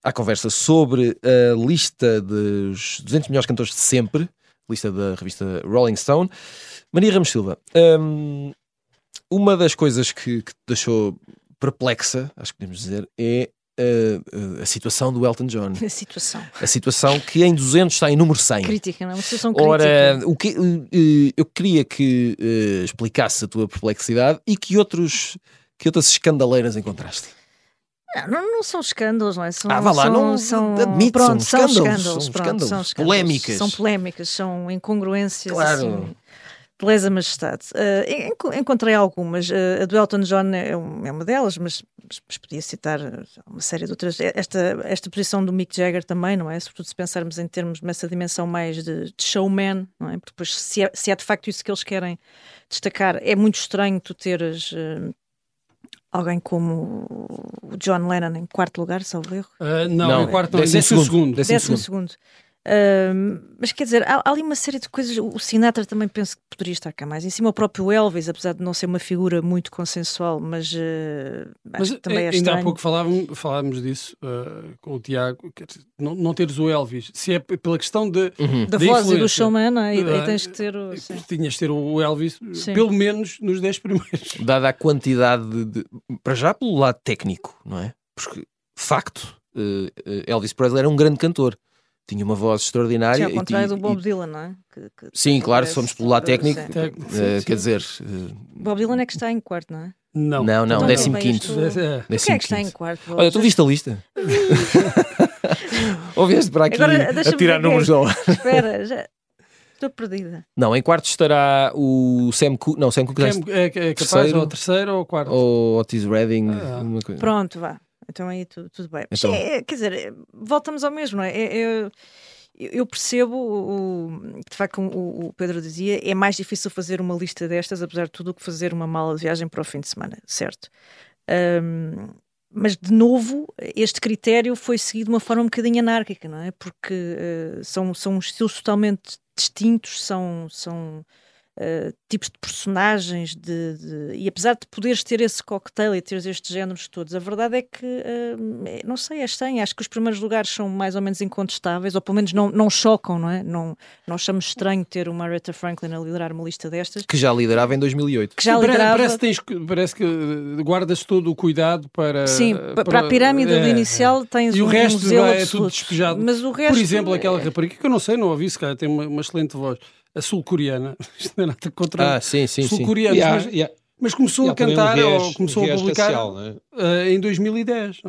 Speaker 1: à conversa sobre a lista dos 200 melhores cantores de sempre, lista da revista Rolling Stone. Maria Ramos Silva, hum, uma das coisas que, que te deixou perplexa, acho que podemos dizer, é eh, eh, a situação do Elton John.
Speaker 2: A situação
Speaker 1: A situação que em 200 está em número 100.
Speaker 2: crítica, não é? Uma situação crítica.
Speaker 1: Ora, o que, eh, eu queria que eh, explicasses a tua perplexidade e que, outros, que outras escandaleiras encontraste.
Speaker 2: Não, não, não são escândalos, não é? São,
Speaker 1: Ah, vá lá,
Speaker 2: são,
Speaker 1: não-
Speaker 2: são,
Speaker 1: admite,
Speaker 2: pronto,
Speaker 1: são
Speaker 2: são
Speaker 1: escândalos,
Speaker 2: escândalos,
Speaker 1: são
Speaker 2: pronto,
Speaker 1: escândalos,
Speaker 2: são escândalos.
Speaker 1: polémicas.
Speaker 2: São polémicas, são incongruências.
Speaker 1: Claro.
Speaker 2: Assim, de lesa majestade. Enco- encontrei algumas. Eh, a do Elton John é, um- é uma delas, mas, mas- podia citar eh, uma série de outras. Esta, esta posição do Mick Jagger também, não é? Sobretudo se pensarmos em termos nessa dimensão mais de, de showman, não é? Porque depois, se é, se é de facto isso que eles querem destacar, é muito estranho tu teres. eh, Alguém como o John Lennon em quarto lugar, salvo erro.
Speaker 3: Não,
Speaker 1: Não,
Speaker 3: em quarto não, em
Speaker 1: décimo
Speaker 3: décimo
Speaker 1: segundo.
Speaker 3: segundo.
Speaker 1: Décimo
Speaker 2: Décimo segundo. Mas quer dizer, há, há ali uma série de coisas. O Sinatra também penso que poderia estar cá mais em cima. O próprio Elvis, apesar de não ser uma figura muito consensual, mas, eh,
Speaker 3: Mas
Speaker 2: acho que também é
Speaker 3: ainda há pouco falávamos, falávamos disso ah, com o Tiago, quer dizer, não, não teres o Elvis, se é pela questão de
Speaker 2: da
Speaker 3: da
Speaker 2: voz e do showman, não é? E, e tens que ter o. sim.
Speaker 3: tinhas de ter o Elvis,
Speaker 2: Sim.
Speaker 3: pelo menos nos 10 primeiros.
Speaker 1: Dada a quantidade de, de- Para já pelo lado técnico, não é? Porque, facto, Elvis Presley era um grande cantor. Tinha uma voz extraordinária.
Speaker 2: Sim, ao
Speaker 1: e
Speaker 2: contrário
Speaker 1: ti-
Speaker 2: do Bob
Speaker 1: e-
Speaker 2: Dylan, não é? Que- que-
Speaker 1: Sim, claro, se formos pelo lado técnico,
Speaker 2: sim,
Speaker 1: quer dizer, eh,
Speaker 2: Bob Dylan é que está em quarto, não é?
Speaker 3: Não,
Speaker 1: não, não, décimo quinto.
Speaker 2: isto-
Speaker 3: É,
Speaker 2: Quem é que está em
Speaker 1: 15º.
Speaker 2: quarto?
Speaker 1: Olha, tu viste a lista? Ou vieste para aqui
Speaker 2: Agora,
Speaker 1: a tirar
Speaker 2: é
Speaker 1: números
Speaker 2: que-
Speaker 1: ar?
Speaker 2: Espera, já. Estou perdida.
Speaker 1: Não, em quarto estará o Sam Cooke. Não, Sam Cooke
Speaker 3: é, é, é capaz terceiro, ou terceiro ou quarto.
Speaker 1: Ou Otis Redding.
Speaker 2: Ah. Pronto, vá. Então aí tudo, tudo bem. Então... É, quer dizer, voltamos ao mesmo, não é? é, é eu percebo o, de facto, como o Pedro dizia, é mais difícil fazer uma lista destas, apesar de tudo, que fazer uma mala de viagem para o fim de semana, certo? Um, mas, de novo, este critério foi seguido de uma forma um bocadinho anárquica, não é? Porque uh, são, são estilos totalmente distintos, são, são uh, tipos de personagens, de, de, e apesar de poderes ter esse cocktail e teres estes géneros todos, a verdade é que, uh, não sei, é estranho. Acho que os primeiros lugares são mais ou menos incontestáveis, ou pelo menos não, não chocam, não é? Não, não achamos estranho ter uma Aretha Franklin a liderar uma lista destas.
Speaker 1: Que já liderava em 2008.
Speaker 2: Que já liderava...
Speaker 3: parece, tens, parece que guardas todo o cuidado para...
Speaker 2: Sim, para, para a pirâmide é, inicial tens
Speaker 3: e
Speaker 2: um,
Speaker 3: o resto
Speaker 2: um
Speaker 3: é tudo despejado. Mas o resto... Por exemplo, aquela rapariga que eu não sei, não ouvi, se calhar tem uma, uma excelente voz a sul-coreana. Isto não é nada contra
Speaker 1: ah, sim, sim,
Speaker 3: sul-coreanos.
Speaker 1: Sim.
Speaker 3: Mas, yeah. mas, começou yeah, a cantar um viés, ou começou um a publicar racial, uh, em 2010.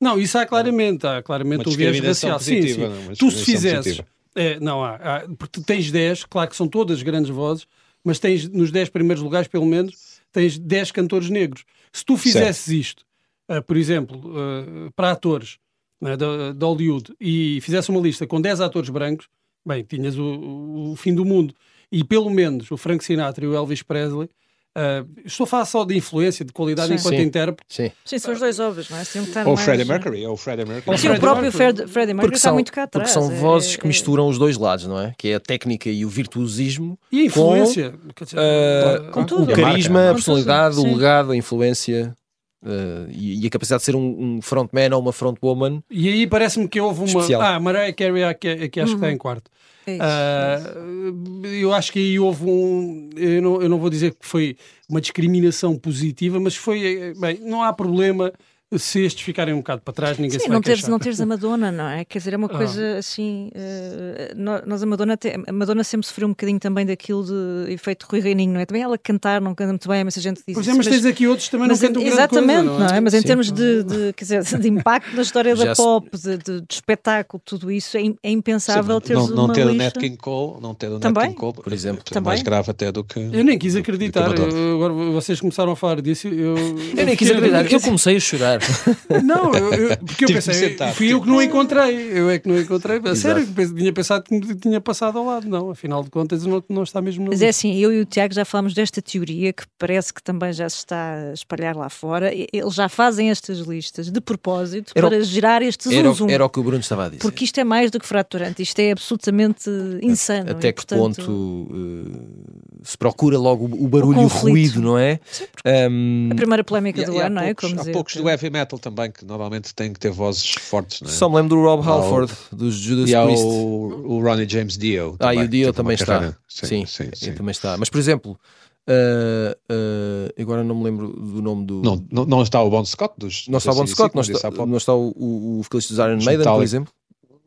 Speaker 3: Não, isso há claramente, há claramente o viés racial.
Speaker 4: Positiva,
Speaker 3: sim, sim. Tu se fizeres. É, não há, há, porque tens 10, claro que são todas grandes vozes, mas tens nos 10 primeiros lugares, pelo menos, tens 10 cantores negros. Se tu fizesses certo. isto, uh, por exemplo, uh, para atores de, de Hollywood e fizesse uma lista com 10 atores brancos, bem, tinhas o, o fim do mundo. E pelo menos o Frank Sinatra e o Elvis Presley Uh, estou a falar só de influência, de qualidade sim. enquanto sim. intérprete.
Speaker 2: Sim. sim, são os dois óbvios, não é? Sim,
Speaker 4: ou mais... Freddie Mercury, ou Freddie Mercury.
Speaker 2: Sim, o próprio Freddie, Mercury está muito cá atrás.
Speaker 1: Porque são vozes é, que misturam é... os dois lados, não é? Que é a técnica e o virtuosismo.
Speaker 3: E a influência.
Speaker 1: Com, dizer, uh, com tudo. O carisma, a, a personalidade, o legado, a influência. Uh, e, e, a capacidade de ser um, um frontman ou uma frontwoman.
Speaker 3: E aí parece-me que houve uma. Especial. Ah, Mariah Carey aqui, aqui acho uhum. que está em quarto. É isso, uh, eu acho que aí houve um. Eu não, eu não vou dizer que foi uma discriminação positiva, mas foi. Bem, não há problema se estes ficarem um bocado para trás, ninguém
Speaker 2: Sim,
Speaker 3: se vai
Speaker 2: não teres,
Speaker 3: queixar.
Speaker 2: não teres a Madonna, não é? Quer dizer, é uma ah. coisa assim. Uh, nós, a Madonna, a Madonna sempre sofreu um bocadinho também daquilo de efeito Rui Reininho, não é? Também ela cantar não canta muito bem, mas a gente diz.
Speaker 3: Pois é, mas, tens aqui outros também não cantam
Speaker 2: Exatamente,
Speaker 3: coisa, não,
Speaker 2: é? Mas em Sim. termos de, de, quer dizer, de impacto na história da pop, de, de, de, espetáculo, tudo isso, é, é impensável ter
Speaker 4: não, não
Speaker 2: uma
Speaker 4: ter
Speaker 2: lista.
Speaker 4: o Nat King Cole, não ter o Nat
Speaker 2: também?
Speaker 4: King Cole, por exemplo,
Speaker 2: também?
Speaker 4: mais grave até do que.
Speaker 3: Eu nem quis acreditar. Eu, agora vocês começaram a falar disso. Eu,
Speaker 1: eu nem quis acreditar. Eu comecei a chorar.
Speaker 3: Não, eu, eu, porque eu pensei, fui eu que não encontrei, eu é que não encontrei. A sério, tinha pensado que tinha passado ao lado. Não, afinal de contas, não, não está mesmo no.
Speaker 2: Mas é assim, eu e o Tiago já falamos desta teoria que parece que também já se está a espalhar lá fora. Eles já fazem estas listas de propósito era, para gerar estes
Speaker 1: era,
Speaker 2: zoom,
Speaker 1: era o que o Bruno estava a dizer.
Speaker 2: Porque isto é mais do que fraturante, isto é absolutamente insano.
Speaker 1: Até e, que portanto... ponto uh, se procura logo o barulho e o ruído, não é?
Speaker 2: Sim, um, a primeira polémica do ano, não é?
Speaker 4: Como há
Speaker 2: dizer,
Speaker 4: poucos que... do heavy metal também que normalmente têm que ter vozes fortes, não é?
Speaker 1: Só me lembro do Rob Halford, o, dos Judas
Speaker 4: e
Speaker 1: Priest.
Speaker 4: O, o Ronnie James Dio.
Speaker 1: Ah, e o Dio também está. Sim, sim, sim, também está. Mas, por exemplo, Uh, uh, agora não me lembro do nome do.
Speaker 4: Não, não, não está o Bon Scott dos.
Speaker 1: Não está o Bon Scott, não está, não está o, o, o vocalista dos Iron Maiden, Metallica, por exemplo.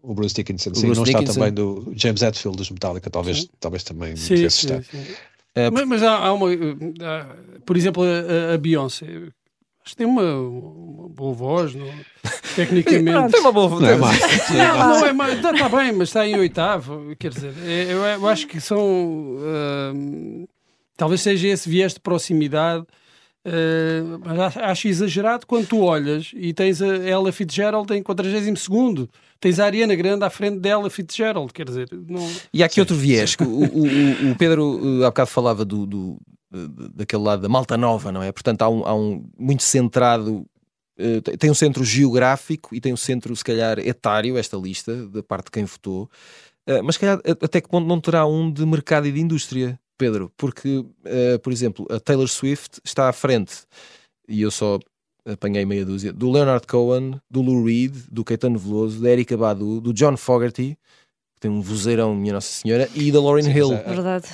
Speaker 4: O Bruce Dickinson, sim, Bruce não Dickinson. está também do James Hetfield dos Metallica, talvez, talvez também sim, sim. Sim.
Speaker 3: Uh, mas, mas há, há, uma. por exemplo, a, a Beyoncé Acho que tem uma, uma boa voz, não? tecnicamente.
Speaker 1: tem uma boa voz.
Speaker 4: Não é má.
Speaker 3: Não, não é má. Está, está bem, mas está em oitavo. Quer dizer, é, eu, eu acho que são. Uh, talvez seja esse viés de proximidade. Uh, mas acho exagerado quando tu olhas e tens a Ella Fitzgerald em 42 tens a Ariana Grande à frente dela Fitzgerald, quer dizer... Não...
Speaker 1: E há aqui outro viés, o, o, o Pedro há bocado falava do, do daquele lado da Malta Nova, não é? Portanto, há um, há um muito centrado. Uh, tem um centro geográfico e tem um centro, se calhar, etário, esta lista, da parte de quem votou. Uh, mas, se calhar, até que ponto não terá um de mercado e de indústria, Pedro? Porque, uh, por exemplo, a Taylor Swift está à frente, e eu só apanhei meia dúzia, do Leonard Cohen, do Lou Reed, do Caetano Veloso, da Erika Badu, do John Fogerty, que tem um vozeirão, minha Nossa Senhora, e da Lauryn Hill.
Speaker 2: É, Verdade.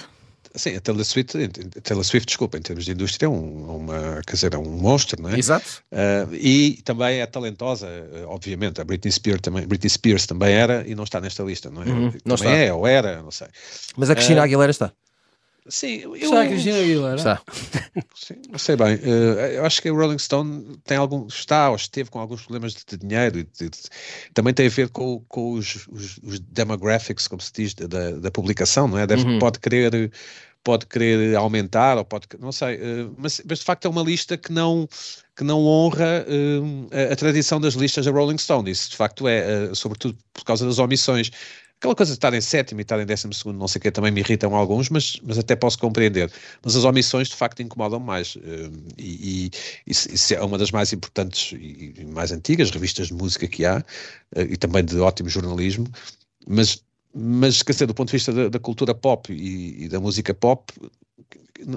Speaker 4: Sim, a Taylor Swift, a Taylor Swift, desculpa, em termos de indústria é um, uma, quer dizer, é um monstro, não é?
Speaker 1: Exato.
Speaker 4: Uh, e também é talentosa, obviamente. A Britney Spears também, Britney Spears também era e não está nesta lista, não é?
Speaker 1: Uhum,
Speaker 4: não está. é, ou era, não sei.
Speaker 1: Mas a Cristina uh, Aguilera está.
Speaker 4: Sim, eu,
Speaker 3: Está a Cristina Aguilera.
Speaker 1: Está.
Speaker 4: Sim, não sei bem. Eh, eu acho que o Rolling Stone tem algum, está ou esteve com alguns problemas de, de dinheiro e de- de- também tem a ver com, com os, os- os demographics, como se diz, da, da publicação, não é? Deve,
Speaker 1: Uhum.
Speaker 4: Pode querer pode querer aumentar ou pode não sei eh, mas, mas de facto é uma lista que não que não honra eh, a, a tradição das listas da Rolling Stone isso de facto é sobretudo por causa das omissões Aquela coisa de estar em sétimo e estar em décimo segundo, não sei o que, também me irritam alguns, mas, mas até posso compreender. Mas as omissões, de facto, incomodam mais. eh, E, e isso, é uma das mais importantes e mais antigas revistas de música que há, eh, e também de ótimo jornalismo. Mas, mas quer dizer, do ponto de vista da, da cultura pop e, e da música pop,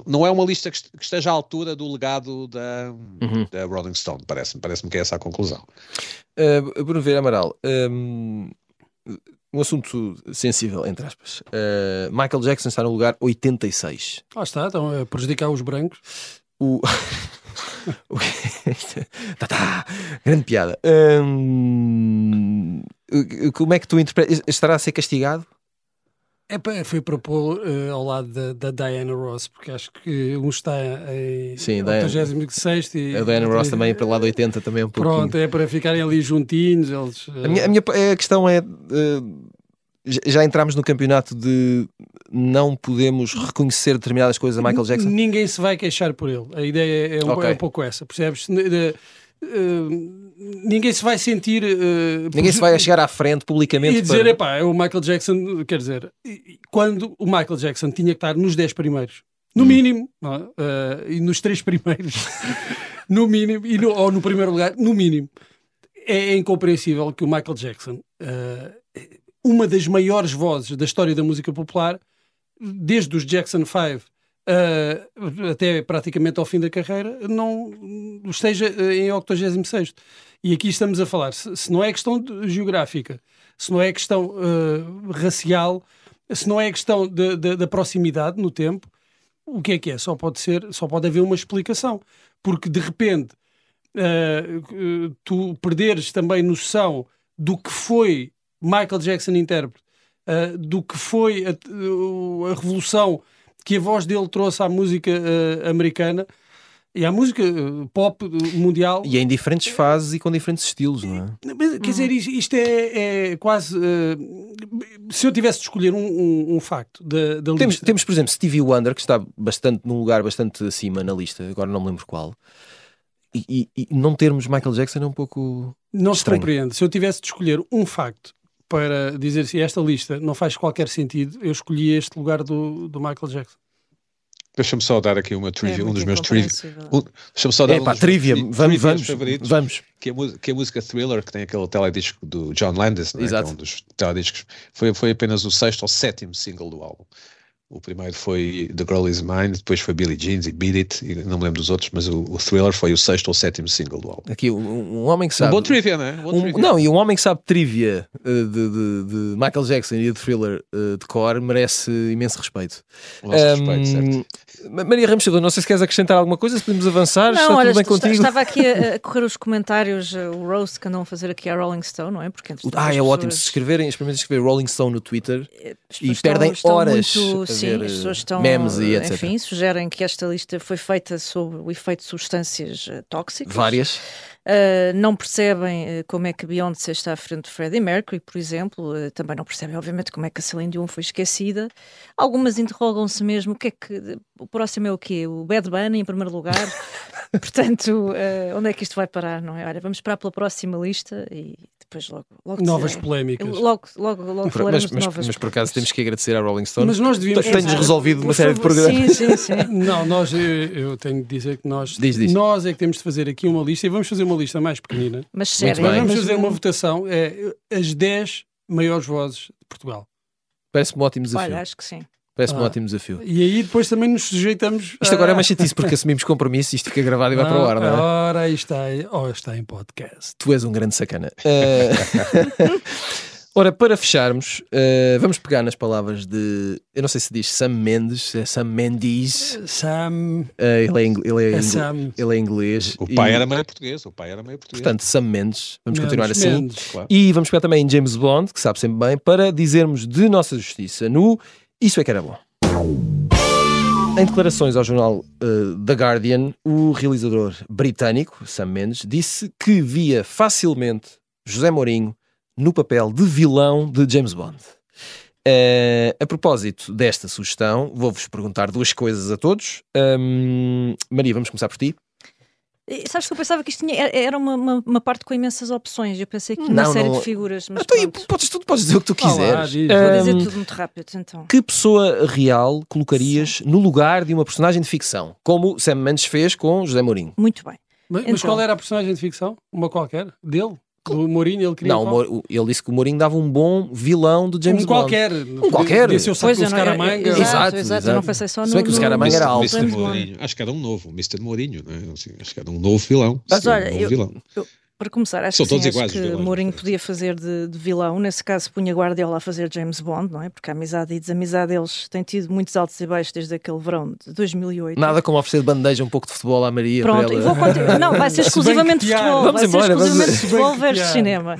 Speaker 4: não é uma lista que est- que esteja à altura do legado da,
Speaker 1: Uhum.
Speaker 4: da Rolling Stone, parece-me. Parece-me que é essa a conclusão.
Speaker 1: Uh, Bruno Vieira Amaral, um, um assunto sensível, entre aspas. Uh, Michael Jackson está no lugar 86.
Speaker 3: Lá está, estão a prejudicar os brancos.
Speaker 1: O... tá, tá, grande piada. Hum, como é que tu interpretas? Estará a ser castigado?
Speaker 3: É, foi para pôr eh, ao lado da, da Diana Ross, porque acho que um está em
Speaker 1: Sim, Diana-
Speaker 3: 86 e
Speaker 1: A Diana Ross também, pelo lado 80, também um pouquinho.
Speaker 3: Pronto, é para ficarem ali juntinhos. Eles,
Speaker 1: A minha, a minha a questão é. uh, já- entramos no campeonato de não podemos reconhecer determinadas coisas a Michael Jackson?
Speaker 3: Ninguém se vai queixar por ele. A ideia é um,
Speaker 1: Ok.
Speaker 3: é um pouco essa, percebes? N- de- eh, ninguém se vai sentir. eh,
Speaker 1: Ninguém se vai chegar à frente publicamente
Speaker 3: e dizer,
Speaker 1: para...
Speaker 3: epá, é o Michael Jackson, quer dizer, quando o Michael Jackson tinha que estar nos 10 primeiros, no
Speaker 1: Hum.
Speaker 3: mínimo, é? Eh, e nos 3 primeiros, no mínimo, e no- ou no primeiro lugar, no mínimo, é, incompreensível que o Michael Jackson, uma das maiores vozes da história da música popular, desde os Jackson 5 eh, até praticamente ao fim da carreira, não esteja eh, em 86. E aqui estamos a falar, se, se não é questão de- geográfica, se não é questão eh, racial, se não é questão da proximidade no tempo, o que é que é? Só pode ser, só pode haver uma explicação. Porque de repente eh, tu perderes também noção do que foi Michael Jackson intérprete, eh, do que foi a, a revolução que a voz dele trouxe à música eh, americana e à música eh, pop eh, mundial.
Speaker 1: E em diferentes fases e com diferentes estilos, não é?
Speaker 3: Mas, Quer dizer, isto, isto é, é quase. eh, se eu tivesse de escolher um, um- um facto da, da
Speaker 1: Temos,
Speaker 3: lista.
Speaker 1: temos, por exemplo, Stevie Wonder, que está bastante, num lugar bastante acima na lista, agora não me lembro qual. E, e- e não termos Michael Jackson é um pouco.
Speaker 3: Não se
Speaker 1: estranho.
Speaker 3: compreende. Se eu tivesse de escolher um facto para dizer se esta lista não faz qualquer sentido, eu escolhi este lugar do, do Michael Jackson.
Speaker 4: Deixa-me só dar aqui uma
Speaker 2: É
Speaker 4: trivia, um
Speaker 2: muito
Speaker 4: dos meus trivia. um- Deixa-me só dar
Speaker 1: É
Speaker 4: um
Speaker 1: pá,
Speaker 4: dos meus
Speaker 1: trivia,
Speaker 4: tri-
Speaker 1: vamos, vamos,
Speaker 4: favoritos.
Speaker 1: vamos.
Speaker 4: que a, mu- que a música Thriller, que tem aquele teledisco do John Landis, né, que
Speaker 1: Exato.
Speaker 4: é um dos telediscos, foi, foi apenas o sexto ou sétimo single do álbum. O primeiro foi The Girl Is Mine, depois foi Billie Jeans e Beat It, e não me lembro dos outros, mas o, o Thriller foi o sexto ou sétimo single do álbum.
Speaker 1: Aqui, um, um homem que
Speaker 4: Um
Speaker 1: sabe.
Speaker 4: bom trivia, não é? Um bom
Speaker 1: um-
Speaker 4: trivia.
Speaker 1: não, e um homem que sabe trivia eh, de, de- de Michael Jackson e de thriller eh, de core merece imenso respeito.
Speaker 4: O nosso respeito, certo?
Speaker 1: Ma- Maria Ramos não sei se queres acrescentar alguma coisa, se podemos avançar, está
Speaker 2: Não, olha,
Speaker 1: tudo bem contigo.
Speaker 2: estava aqui a, a correr os comentários, eh, o roast que andam a fazer aqui à Rolling Stone, não é? Porque
Speaker 1: Ah, é ótimo. Se
Speaker 2: pessoas-
Speaker 1: escreverem, experimentem escrever Rolling Stone no Twitter e
Speaker 2: pessoas estão-
Speaker 1: perdem
Speaker 2: estão
Speaker 1: horas
Speaker 2: muito-
Speaker 1: a
Speaker 2: sim, as pessoas estão,
Speaker 1: memes e
Speaker 2: eh,
Speaker 1: etc.
Speaker 2: Enfim, sugerem que esta lista foi feita sob o efeito de substâncias eh, tóxicas.
Speaker 1: várias.
Speaker 2: Uh, não percebem uh, como é que Beyoncé está à frente de Freddie Mercury, por exemplo. Uh, também não percebem, obviamente, como é que a Celine Dion foi esquecida. Algumas interrogam-se mesmo o que é que. O próximo é o quê? O Bad Bunny em primeiro lugar. Portanto, onde é que isto vai parar, não é? Olha, vamos esperar pela próxima lista e depois logo. logo
Speaker 3: Novas polémicas.
Speaker 2: Logo, logo, logo
Speaker 1: Mas, mas,
Speaker 2: novas
Speaker 1: mas por acaso temos que agradecer à Rolling Stone.
Speaker 3: Mas nós devíamos.
Speaker 1: Tens
Speaker 2: Exato.
Speaker 1: resolvido uma
Speaker 2: Por
Speaker 1: série de programas.
Speaker 2: Sim, sim, sim.
Speaker 3: Não, nós, eu, eu tenho de dizer que nós,
Speaker 1: Diz, diz.
Speaker 3: nós é que temos de fazer aqui uma lista e vamos fazer uma lista mais pequenina.
Speaker 2: Mas sério.
Speaker 3: Vamos
Speaker 2: mas-
Speaker 3: fazer uma votação, é as 10 maiores vozes de Portugal.
Speaker 1: Parece-me um ótimo desafio.
Speaker 2: Olha, acho que sim.
Speaker 1: Parece-me um
Speaker 3: Ah.
Speaker 1: ótimo desafio.
Speaker 3: E aí depois também nos sujeitamos.
Speaker 1: Isto agora é uma chatice porque assumimos compromisso e isto fica gravado e vai para o ar, não é?
Speaker 3: Ora, aí está, oh, está em podcast.
Speaker 1: Tu és um grande sacana. Eh, Ora, para fecharmos, eh, vamos pegar nas palavras de. Eu não sei se diz Sam Mendes, se é Sam Mendes.
Speaker 3: Sam.
Speaker 1: Eh, ele, é, ele, é
Speaker 3: É Sam.
Speaker 1: ele é inglês.
Speaker 4: O pai
Speaker 1: e,
Speaker 4: era meio português, o pai era meio português.
Speaker 1: Portanto, Sam Mendes. Vamos
Speaker 3: Mendes,
Speaker 1: continuar assim.
Speaker 3: Mendes.
Speaker 4: claro.
Speaker 1: E vamos pegar também em James Bond, que sabe sempre bem, para dizermos de nossa justiça no Isso é que era bom. Em declarações ao jornal uh, The Guardian, o realizador britânico, Sam Mendes, disse que via facilmente José Mourinho no papel de vilão de James Bond. Uh, a propósito desta sugestão, vou-vos perguntar duas coisas a todos. Um, Maria, vamos começar por ti.
Speaker 2: Sabes que eu pensava que isto tinha, era uma, uma, uma, parte com imensas opções. Eu pensei que tinha uma série não... de figuras. Mas então,
Speaker 1: podes, tu podes dizer o que tu quiseres.
Speaker 2: diz. Vou dizer tudo muito rápido, então.
Speaker 1: Que pessoa real colocarias Sim. no lugar de uma personagem de ficção? Como Sam Mendes fez com José Mourinho.
Speaker 2: Muito bem.
Speaker 3: Mas, então, mas qual era a personagem de ficção? Uma qualquer? Dele? Do Mourinho, ele queria.
Speaker 1: Não, qual? ele disse que o Mourinho dava um bom vilão do James
Speaker 3: um Bond. Qualquer.
Speaker 1: Um qualquer.
Speaker 3: Podia ser o pois, Scaramanga.
Speaker 2: Exato, exato, exato. Eu não pensei só no. Se
Speaker 1: bem que o Scaramanga era alto.
Speaker 4: Acho que era um novo, Mr. Mourinho, né? acho que era um novo vilão.
Speaker 2: Mas olha, um eu, vilão. Eu, para começar, acho São que, sim, acho que Mourinho podia fazer de, de, vilão. Nesse caso, punha Guardiola a fazer James Bond, não é? Porque a amizade e desamizade deles têm tido muitos altos e baixos desde aquele verão de 2008.
Speaker 1: Nada como oferecer de bandeja um pouco de futebol à Maria.
Speaker 2: Pronto,
Speaker 1: ela...
Speaker 2: vou continuar. Não, vai ser exclusivamente futebol. Vamos vai embora, ser exclusivamente vamos... futebol versus cinema.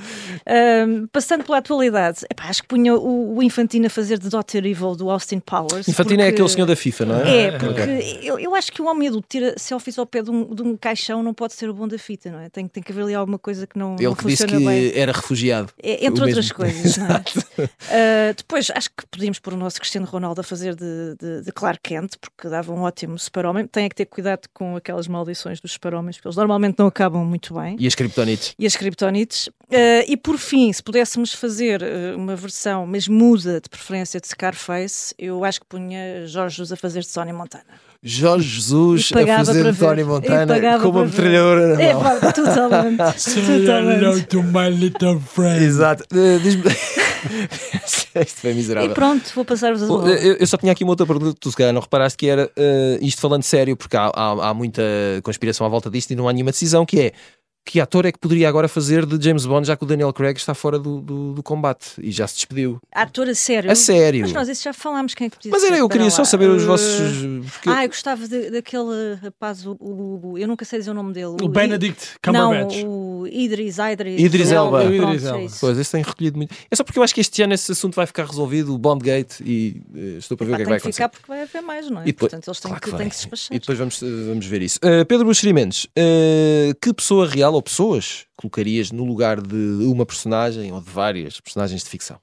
Speaker 2: Um, passando pela atualidade, epá, acho que punha o, o Infantino a fazer de Dr. Evil do Austin Powers.
Speaker 1: Infantino é porque... é aquele senhor da FIFA, não é?
Speaker 2: É, porque okay. eu, eu acho que o homem adulto tira selfies ao pé de um, de um caixão não pode ser o bom da fita, não é? Tem, tem que haver ali alguma coisa que não
Speaker 1: ele que disse que bem. era refugiado.
Speaker 2: É, entre outras mesmo. coisas, não é? uh, depois, acho que podíamos pôr o nosso Cristiano Ronaldo a fazer de, de, de Clark Kent, porque dava um ótimo super-homem. Tem que ter cuidado com aquelas maldições dos super-homens, porque eles normalmente não acabam muito bem.
Speaker 1: E as criptonites.
Speaker 2: E as criptonites. Uh, e por fim, se pudéssemos fazer uh, uma versão, mas muda de preferência de Scarface, eu acho que punha Jorge Jesus a fazer de Sony Montana.
Speaker 1: Jorge Jesus a fazer de Tony Montana como uma metralhadora
Speaker 2: É, pá, totalmente.
Speaker 3: Hello to my little friend.
Speaker 1: Exato. Uh, Diz-me. Isto foi miserável.
Speaker 2: E pronto, vou passar-vos a
Speaker 1: bola. Eu, eu, só tinha aqui uma outra pergunta, tu se calhar não reparaste, que era uh, isto falando sério, porque há, há, há muita conspiração à volta disto e não há nenhuma decisão, que é que ator é que poderia agora fazer de James Bond, já que o Daniel Craig está fora do, do, do combate e já se despediu?
Speaker 2: Ator a sério?
Speaker 1: A sério.
Speaker 2: Mas nós isso já falámos quem é que podia
Speaker 1: Mas era eu, queria só saber os vossos.
Speaker 2: Porque... Ah, eu gostava de, daquele rapaz, o, o, o, eu nunca sei dizer o nome dele.
Speaker 3: O, Benedict Cumberbatch.
Speaker 2: Não, o Idris, Idris.
Speaker 1: Idris Elba.
Speaker 2: Elba.
Speaker 1: Idris Elba. Pois, esse tem recolhido muito. É só porque eu acho que este ano esse assunto vai ficar resolvido, o Bondgate, e uh, estou para ver o que é que vai acontecer.
Speaker 2: Tem que ficar porque vai haver mais, não é? E depois, Portanto, eles têm, claro que, que, têm que se despachar.
Speaker 1: E depois vamos, vamos ver isso. Uh, Pedro Buxeri Mendes, uh, que pessoa real ou pessoas colocarias no lugar de uma personagem ou de várias personagens de ficção?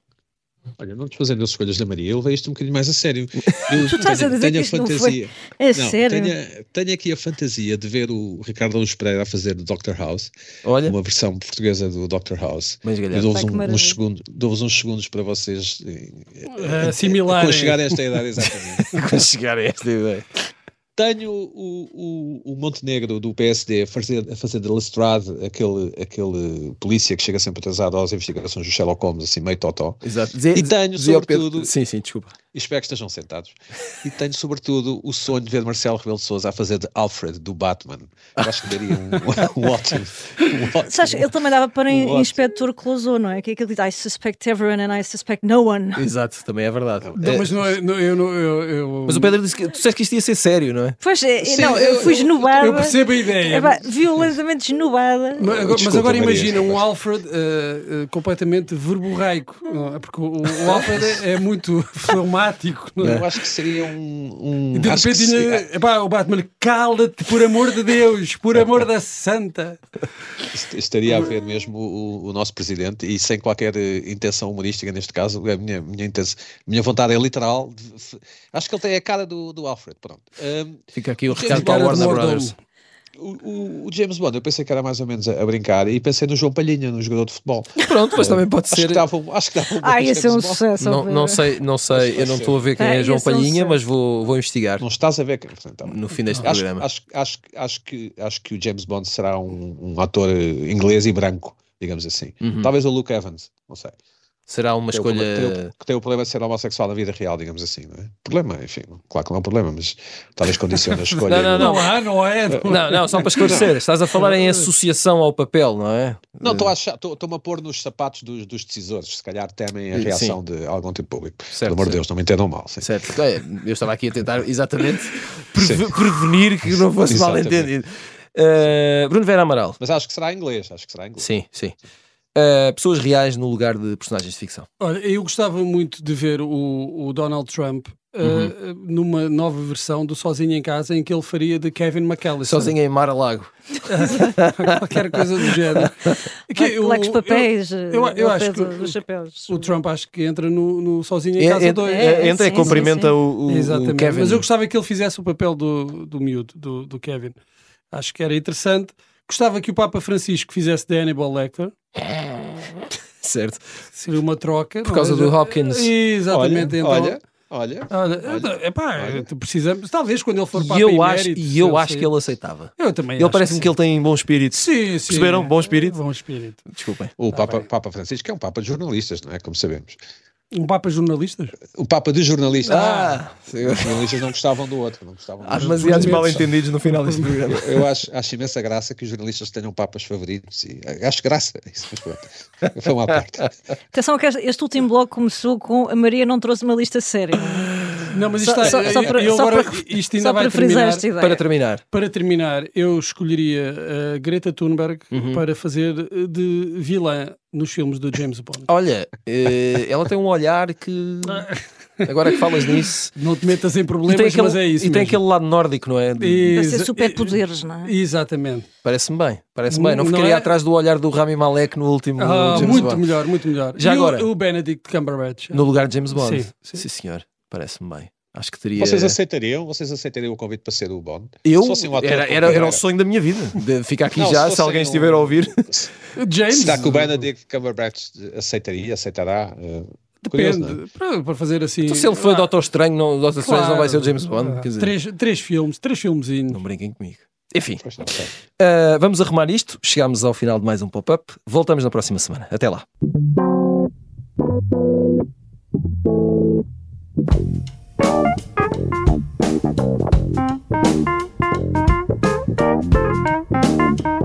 Speaker 4: Olha, não desfazendo as escolhas da Maria, eu levei isto um bocadinho mais a sério.
Speaker 2: Eu tu estás tenho, a dizer tenho que a fantasia. Não é não, sério?
Speaker 4: Tenho, tenho, aqui a fantasia de ver o Ricardo Luz Pereira a fazer do Dr. House,
Speaker 1: Olha.
Speaker 4: uma versão portuguesa do Dr. House.
Speaker 1: Mas,
Speaker 4: eu dou-vos um, uns, segundos, dou uns segundos para vocês
Speaker 3: uh, assimilarem.
Speaker 4: Quando chegar a esta idade, exatamente.
Speaker 1: Chegar a esta ideia.
Speaker 4: Tenho o, o, o Montenegro do PSD a fazer, a fazer de Lestrade, aquele, aquele polícia que chega sempre atrasado às investigações do Sherlock Holmes, assim meio totó.
Speaker 1: Exato.
Speaker 4: e tenho, sobretudo.
Speaker 1: Sim, sim, desculpa
Speaker 4: e espero que estejam sentados. E tenho, sobretudo, o sonho de ver Marcelo Rebelo de Souza a fazer de Alfred, do Batman. Eu acho que daria um, um, ótimo. Um ótimo
Speaker 2: Sabes, ele também dava para um Inspetor Clouseau, não é? Que é aquele diz, I suspect everyone and I suspect no one.
Speaker 1: Exato, também é verdade.
Speaker 3: Não,
Speaker 1: é...
Speaker 3: Mas não é, não, eu, não, eu, eu,
Speaker 1: Mas o Pedro disse que tu disseste que isto ia ser sério, não é?
Speaker 2: Pois, é, Sim, não, eu, fui esnubada.
Speaker 3: Eu percebo a ideia.
Speaker 2: É, violentamente esnubada.
Speaker 3: Mas, agora, Desculpa, mas agora imagina um Alfred uh, uh, completamente verborreico, não é? Porque o, o Alfred é, é muito fleumático, não é?
Speaker 4: eu acho que seria um. um
Speaker 3: de repente tinha, epá, o Batman, cala-te, por amor de Deus, por amor da Santa.
Speaker 4: Estaria a ver mesmo o, o, nosso presidente e sem qualquer eh, intenção humorística neste caso, a minha, minha, intenção, minha vontade é literal. De, acho que ele tem a cara do, do Alfred. Pronto. Um,
Speaker 1: Fica aqui o recado para a Warner Brothers.
Speaker 4: O, o, James Bond, eu pensei que era mais ou menos a, a, brincar e pensei no João Palhinha, no jogador de futebol.
Speaker 1: Pronto, mas também pode
Speaker 4: acho
Speaker 1: ser.
Speaker 4: Que dava, acho que dava um
Speaker 2: ah, ia ser um sucesso.
Speaker 1: Não, não sei, não sei, eu não estou a ver quem é, é João Palhinha, um mas vou, vou investigar.
Speaker 4: Não estás a ver quem então,
Speaker 1: No fim deste
Speaker 4: acho,
Speaker 1: programa.
Speaker 4: Acho, acho, acho, que, acho que o James Bond será um, um ator inglês e branco, digamos assim. Uhum. Talvez o Luke Evans, não sei.
Speaker 1: Será uma
Speaker 4: que
Speaker 1: escolha.
Speaker 4: Tem o, que tem o problema de ser homossexual na vida real, digamos assim, não é? Problema, enfim, claro que não é um problema, mas talvez condicione a escolha.
Speaker 1: não, não, não.
Speaker 3: Não há, não é.
Speaker 1: Não, não, só para esclarecer. Estás a falar em associação ao papel, não é?
Speaker 4: Não, estou-me a pôr nos sapatos dos, dos decisores, se calhar temem a reação sim. de algum tipo público. Certo, Pelo amor de Deus, não me entendam mal. Sim.
Speaker 1: Certo, é, eu estava aqui a tentar exatamente prevenir que não fosse mal entendido. Uh, Bruno Vera Amaral.
Speaker 4: Mas acho que será inglês, acho que será inglês.
Speaker 1: Sim, sim uh, pessoas reais no lugar de personagens de ficção?
Speaker 3: Olha, eu gostava muito de ver o, o Donald Trump uh, numa nova versão do Sozinho em Casa, em que ele faria de Kevin McAllister.
Speaker 1: Sozinho em Mar-a-Lago.
Speaker 3: Qualquer coisa do género.
Speaker 2: Que, lá com os papéis, eu, eu, eu acho que
Speaker 3: dos
Speaker 2: chapéus.
Speaker 3: O Trump acho que entra no, no Sozinho em Casa 2.
Speaker 1: É, é, entra sim, e cumprimenta sim, sim. O, o, Exatamente. o Kevin.
Speaker 3: Mas eu gostava que ele fizesse o papel do, do miúdo, do, do Kevin. Acho que era interessante. Gostava que o Papa Francisco fizesse de Hannibal Lecter.
Speaker 1: certo.
Speaker 3: Seria uma troca.
Speaker 1: Por causa é? do Hopkins.
Speaker 3: Exatamente.
Speaker 4: Olha,
Speaker 3: então,
Speaker 4: olha. Olha, olha,
Speaker 3: epá, olha. precisamos, talvez quando ele for para
Speaker 1: e eu acho E eu acho que ele aceitava.
Speaker 3: Eu também
Speaker 1: Ele parece-me que, que, ele tem bom espírito.
Speaker 3: Sim, sim.
Speaker 1: Perceberam? Bom espírito?
Speaker 3: Bom espírito.
Speaker 1: Desculpem.
Speaker 4: O tá Papa, Papa Francisco é um Papa de jornalistas, não é? Como sabemos.
Speaker 3: Um Papa jornalistas?
Speaker 4: O Papa de jornalistas.
Speaker 1: Ah,
Speaker 4: os jornalistas não gostavam do outro. Não gostavam
Speaker 1: Há demasiados mal entendidos no final deste programa.
Speaker 4: Eu acho, acho imensa graça que os jornalistas tenham papas favoritos e acho graça. Isso, foi uma parte.
Speaker 2: Atenção que este último bloco começou com a Maria não trouxe uma lista séria.
Speaker 3: Não, mas isto, só, está, só, para, eu agora, para, isto ainda vai terminar.
Speaker 1: Para terminar.
Speaker 3: Para terminar, eu escolheria a Greta Thunberg uhum. para fazer de vilã nos filmes do James Bond.
Speaker 1: Olha, eh, ela tem um olhar que. Agora que falas nisso.
Speaker 3: Não te metas em problemas, aquele, mas é isso.
Speaker 1: E mesmo. tem aquele lado nórdico, não é?
Speaker 2: De... Para ser superpoderes, não é?
Speaker 3: Exatamente.
Speaker 1: Parece-me bem, parece-me bem. Não, não ficaria é... atrás do olhar do Rami Malek no último.
Speaker 3: Ah,
Speaker 1: James
Speaker 3: muito
Speaker 1: Bond.
Speaker 3: melhor, muito melhor.
Speaker 1: Já
Speaker 3: e
Speaker 1: agora.
Speaker 3: O, o Benedict Cumberbatch.
Speaker 1: No lugar de James Bond.
Speaker 3: Sim, sim.
Speaker 1: sim senhor. Parece-me bem. Acho que teria.
Speaker 4: Vocês aceitariam? Vocês aceitariam o convite para ser o Bond?
Speaker 1: Eu? Um era, era, era o sonho da minha vida. Fica aqui não, já, se, se alguém estiver um... a ouvir.
Speaker 3: James.
Speaker 4: Será que o Benedict Cumberbatch aceitaria? Aceitará? Uh,
Speaker 3: Depende. Curioso, é? para, para, fazer assim.
Speaker 1: Então, se ele foi ah, Doutor Estranho, não, Doutor claro, não vai ser o James Bond.
Speaker 3: Ah, três, três filmes, três filmezinhos.
Speaker 1: Não brinquem comigo. Enfim, uh, vamos arrumar isto. Chegamos ao final de mais um pop-up. Voltamos na próxima semana. Até lá. Thank you.